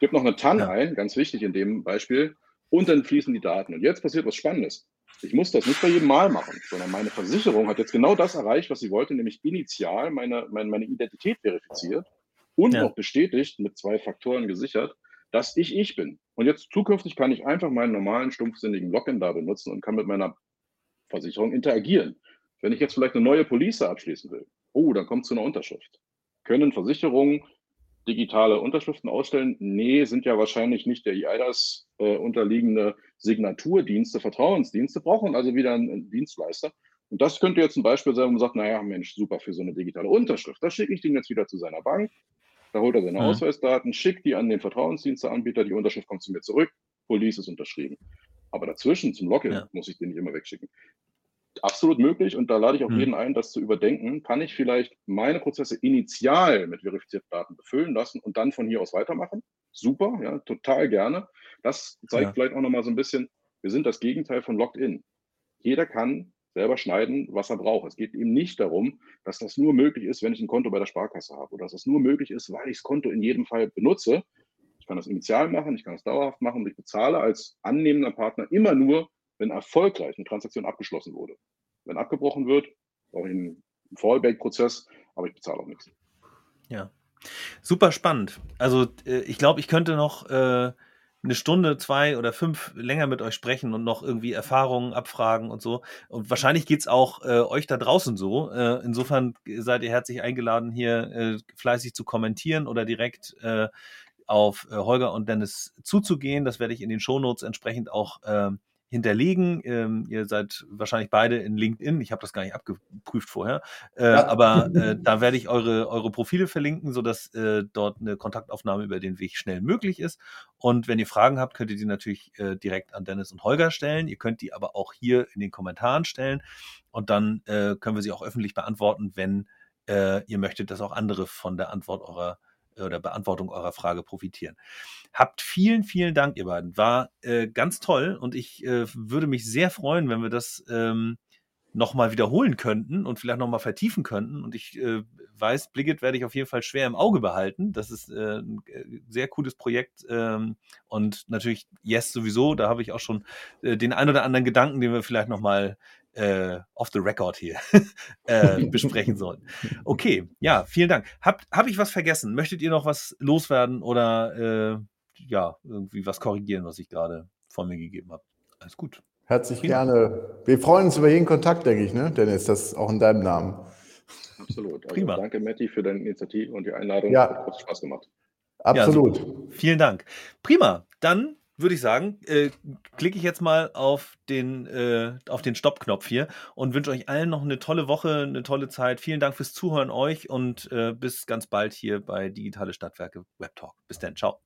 Gib noch eine TAN ja. ein, ganz wichtig in dem Beispiel, und dann fließen die Daten. Und jetzt passiert was Spannendes. Ich muss das nicht bei jedem Mal machen, sondern meine Versicherung hat jetzt genau das erreicht, was sie wollte, nämlich initial meine, meine, meine Identität verifiziert und ja. noch bestätigt, mit zwei Faktoren gesichert, dass ich ich bin. Und jetzt zukünftig kann ich einfach meinen normalen stumpfsinnigen Login da benutzen und kann mit meiner Versicherung interagieren. Wenn ich jetzt vielleicht eine neue Police abschließen will, oh, dann kommt es zu einer Unterschrift. Können Versicherungen digitale Unterschriften ausstellen? Nee, sind ja wahrscheinlich nicht der EIDAS äh, unterliegende Signaturdienste, Vertrauensdienste, brauchen also wieder einen Dienstleister. Und das könnte jetzt ein Beispiel sein, wo man sagt, naja, Mensch, super für so eine digitale Unterschrift. Da schicke ich den jetzt wieder zu seiner Bank. Da holt er seine mhm. Ausweisdaten, schickt die an den Vertrauensdiensteanbieter, die Unterschrift kommt zu mir zurück, Police ist unterschrieben. Aber dazwischen zum Login ja. muss ich den nicht immer wegschicken. Absolut möglich und da lade ich auch mhm. jeden ein, das zu überdenken. Kann ich vielleicht meine Prozesse initial mit verifizierten Daten befüllen lassen und dann von hier aus weitermachen? Super, ja, total gerne. Das zeigt ja. vielleicht auch nochmal so ein bisschen, wir sind das Gegenteil von Logged In. Jeder kann selber schneiden, was er braucht. Es geht ihm nicht darum, dass das nur möglich ist, wenn ich ein Konto bei der Sparkasse habe oder dass das nur möglich ist, weil ich das Konto in jedem Fall benutze. Ich kann das initial machen, ich kann das dauerhaft machen und ich bezahle als annehmender Partner immer nur, wenn erfolgreich eine Transaktion abgeschlossen wurde. Wenn abgebrochen wird, brauche ich einen Fallback-Prozess, aber ich bezahle auch nichts. Ja, super spannend. Also äh, ich glaube, ich könnte noch äh, eine Stunde, zwei oder fünf länger mit euch sprechen und noch irgendwie Erfahrungen abfragen und so. Und wahrscheinlich geht es auch äh, euch da draußen so. Äh, insofern seid ihr herzlich eingeladen, hier äh, fleißig zu kommentieren oder direkt äh, auf äh, Holger und Dennis zuzugehen. Das werde ich in den Shownotes entsprechend auch äh, hinterlegen. Ähm, ihr seid wahrscheinlich beide in LinkedIn. Ich habe das gar nicht abgeprüft vorher. Äh, ja. Aber äh, [LAUGHS] da werde ich eure, eure Profile verlinken, sodass äh, dort eine Kontaktaufnahme über den Weg schnell möglich ist. Und wenn ihr Fragen habt, könnt ihr die natürlich äh, direkt an Dennis und Holger stellen. Ihr könnt die aber auch hier in den Kommentaren stellen. Und dann äh, können wir sie auch öffentlich beantworten, wenn äh, ihr möchtet, dass auch andere von der Antwort eurer oder Beantwortung eurer Frage profitieren. Habt vielen, vielen Dank, ihr beiden. War äh, ganz toll und ich äh, würde mich sehr freuen, wenn wir das ähm, nochmal wiederholen könnten und vielleicht nochmal vertiefen könnten. Und ich äh, weiß, Blicket werde ich auf jeden Fall schwer im Auge behalten. Das ist äh, ein äh, sehr cooles Projekt. Ähm, und natürlich Yes sowieso. Da habe ich auch schon äh, den ein oder anderen Gedanken, den wir vielleicht nochmal äh, off the record hier [LAUGHS] äh, besprechen sollen. Okay, ja, vielen Dank. Hab, hab ich was vergessen? Möchtet ihr noch was loswerden oder äh, ja, irgendwie was korrigieren, was ich gerade von mir gegeben habe? Alles gut. Herzlich Prima. gerne. Wir freuen uns über jeden Kontakt, denke ich, ne? Dennis, das auch in deinem Namen. Absolut. Also Prima. danke, Matti, für deine Initiative und die Einladung. Ja. Hat Spaß gemacht. Absolut. Ja, Vielen Dank. Prima. Dann würde ich sagen, äh, klicke ich jetzt mal auf den, äh, auf den Stoppknopf hier und wünsche euch allen noch eine tolle Woche, eine tolle Zeit. Vielen Dank fürs Zuhören euch und äh, bis ganz bald hier bei Digitale Stadtwerke Web Talk. Bis dann, ciao.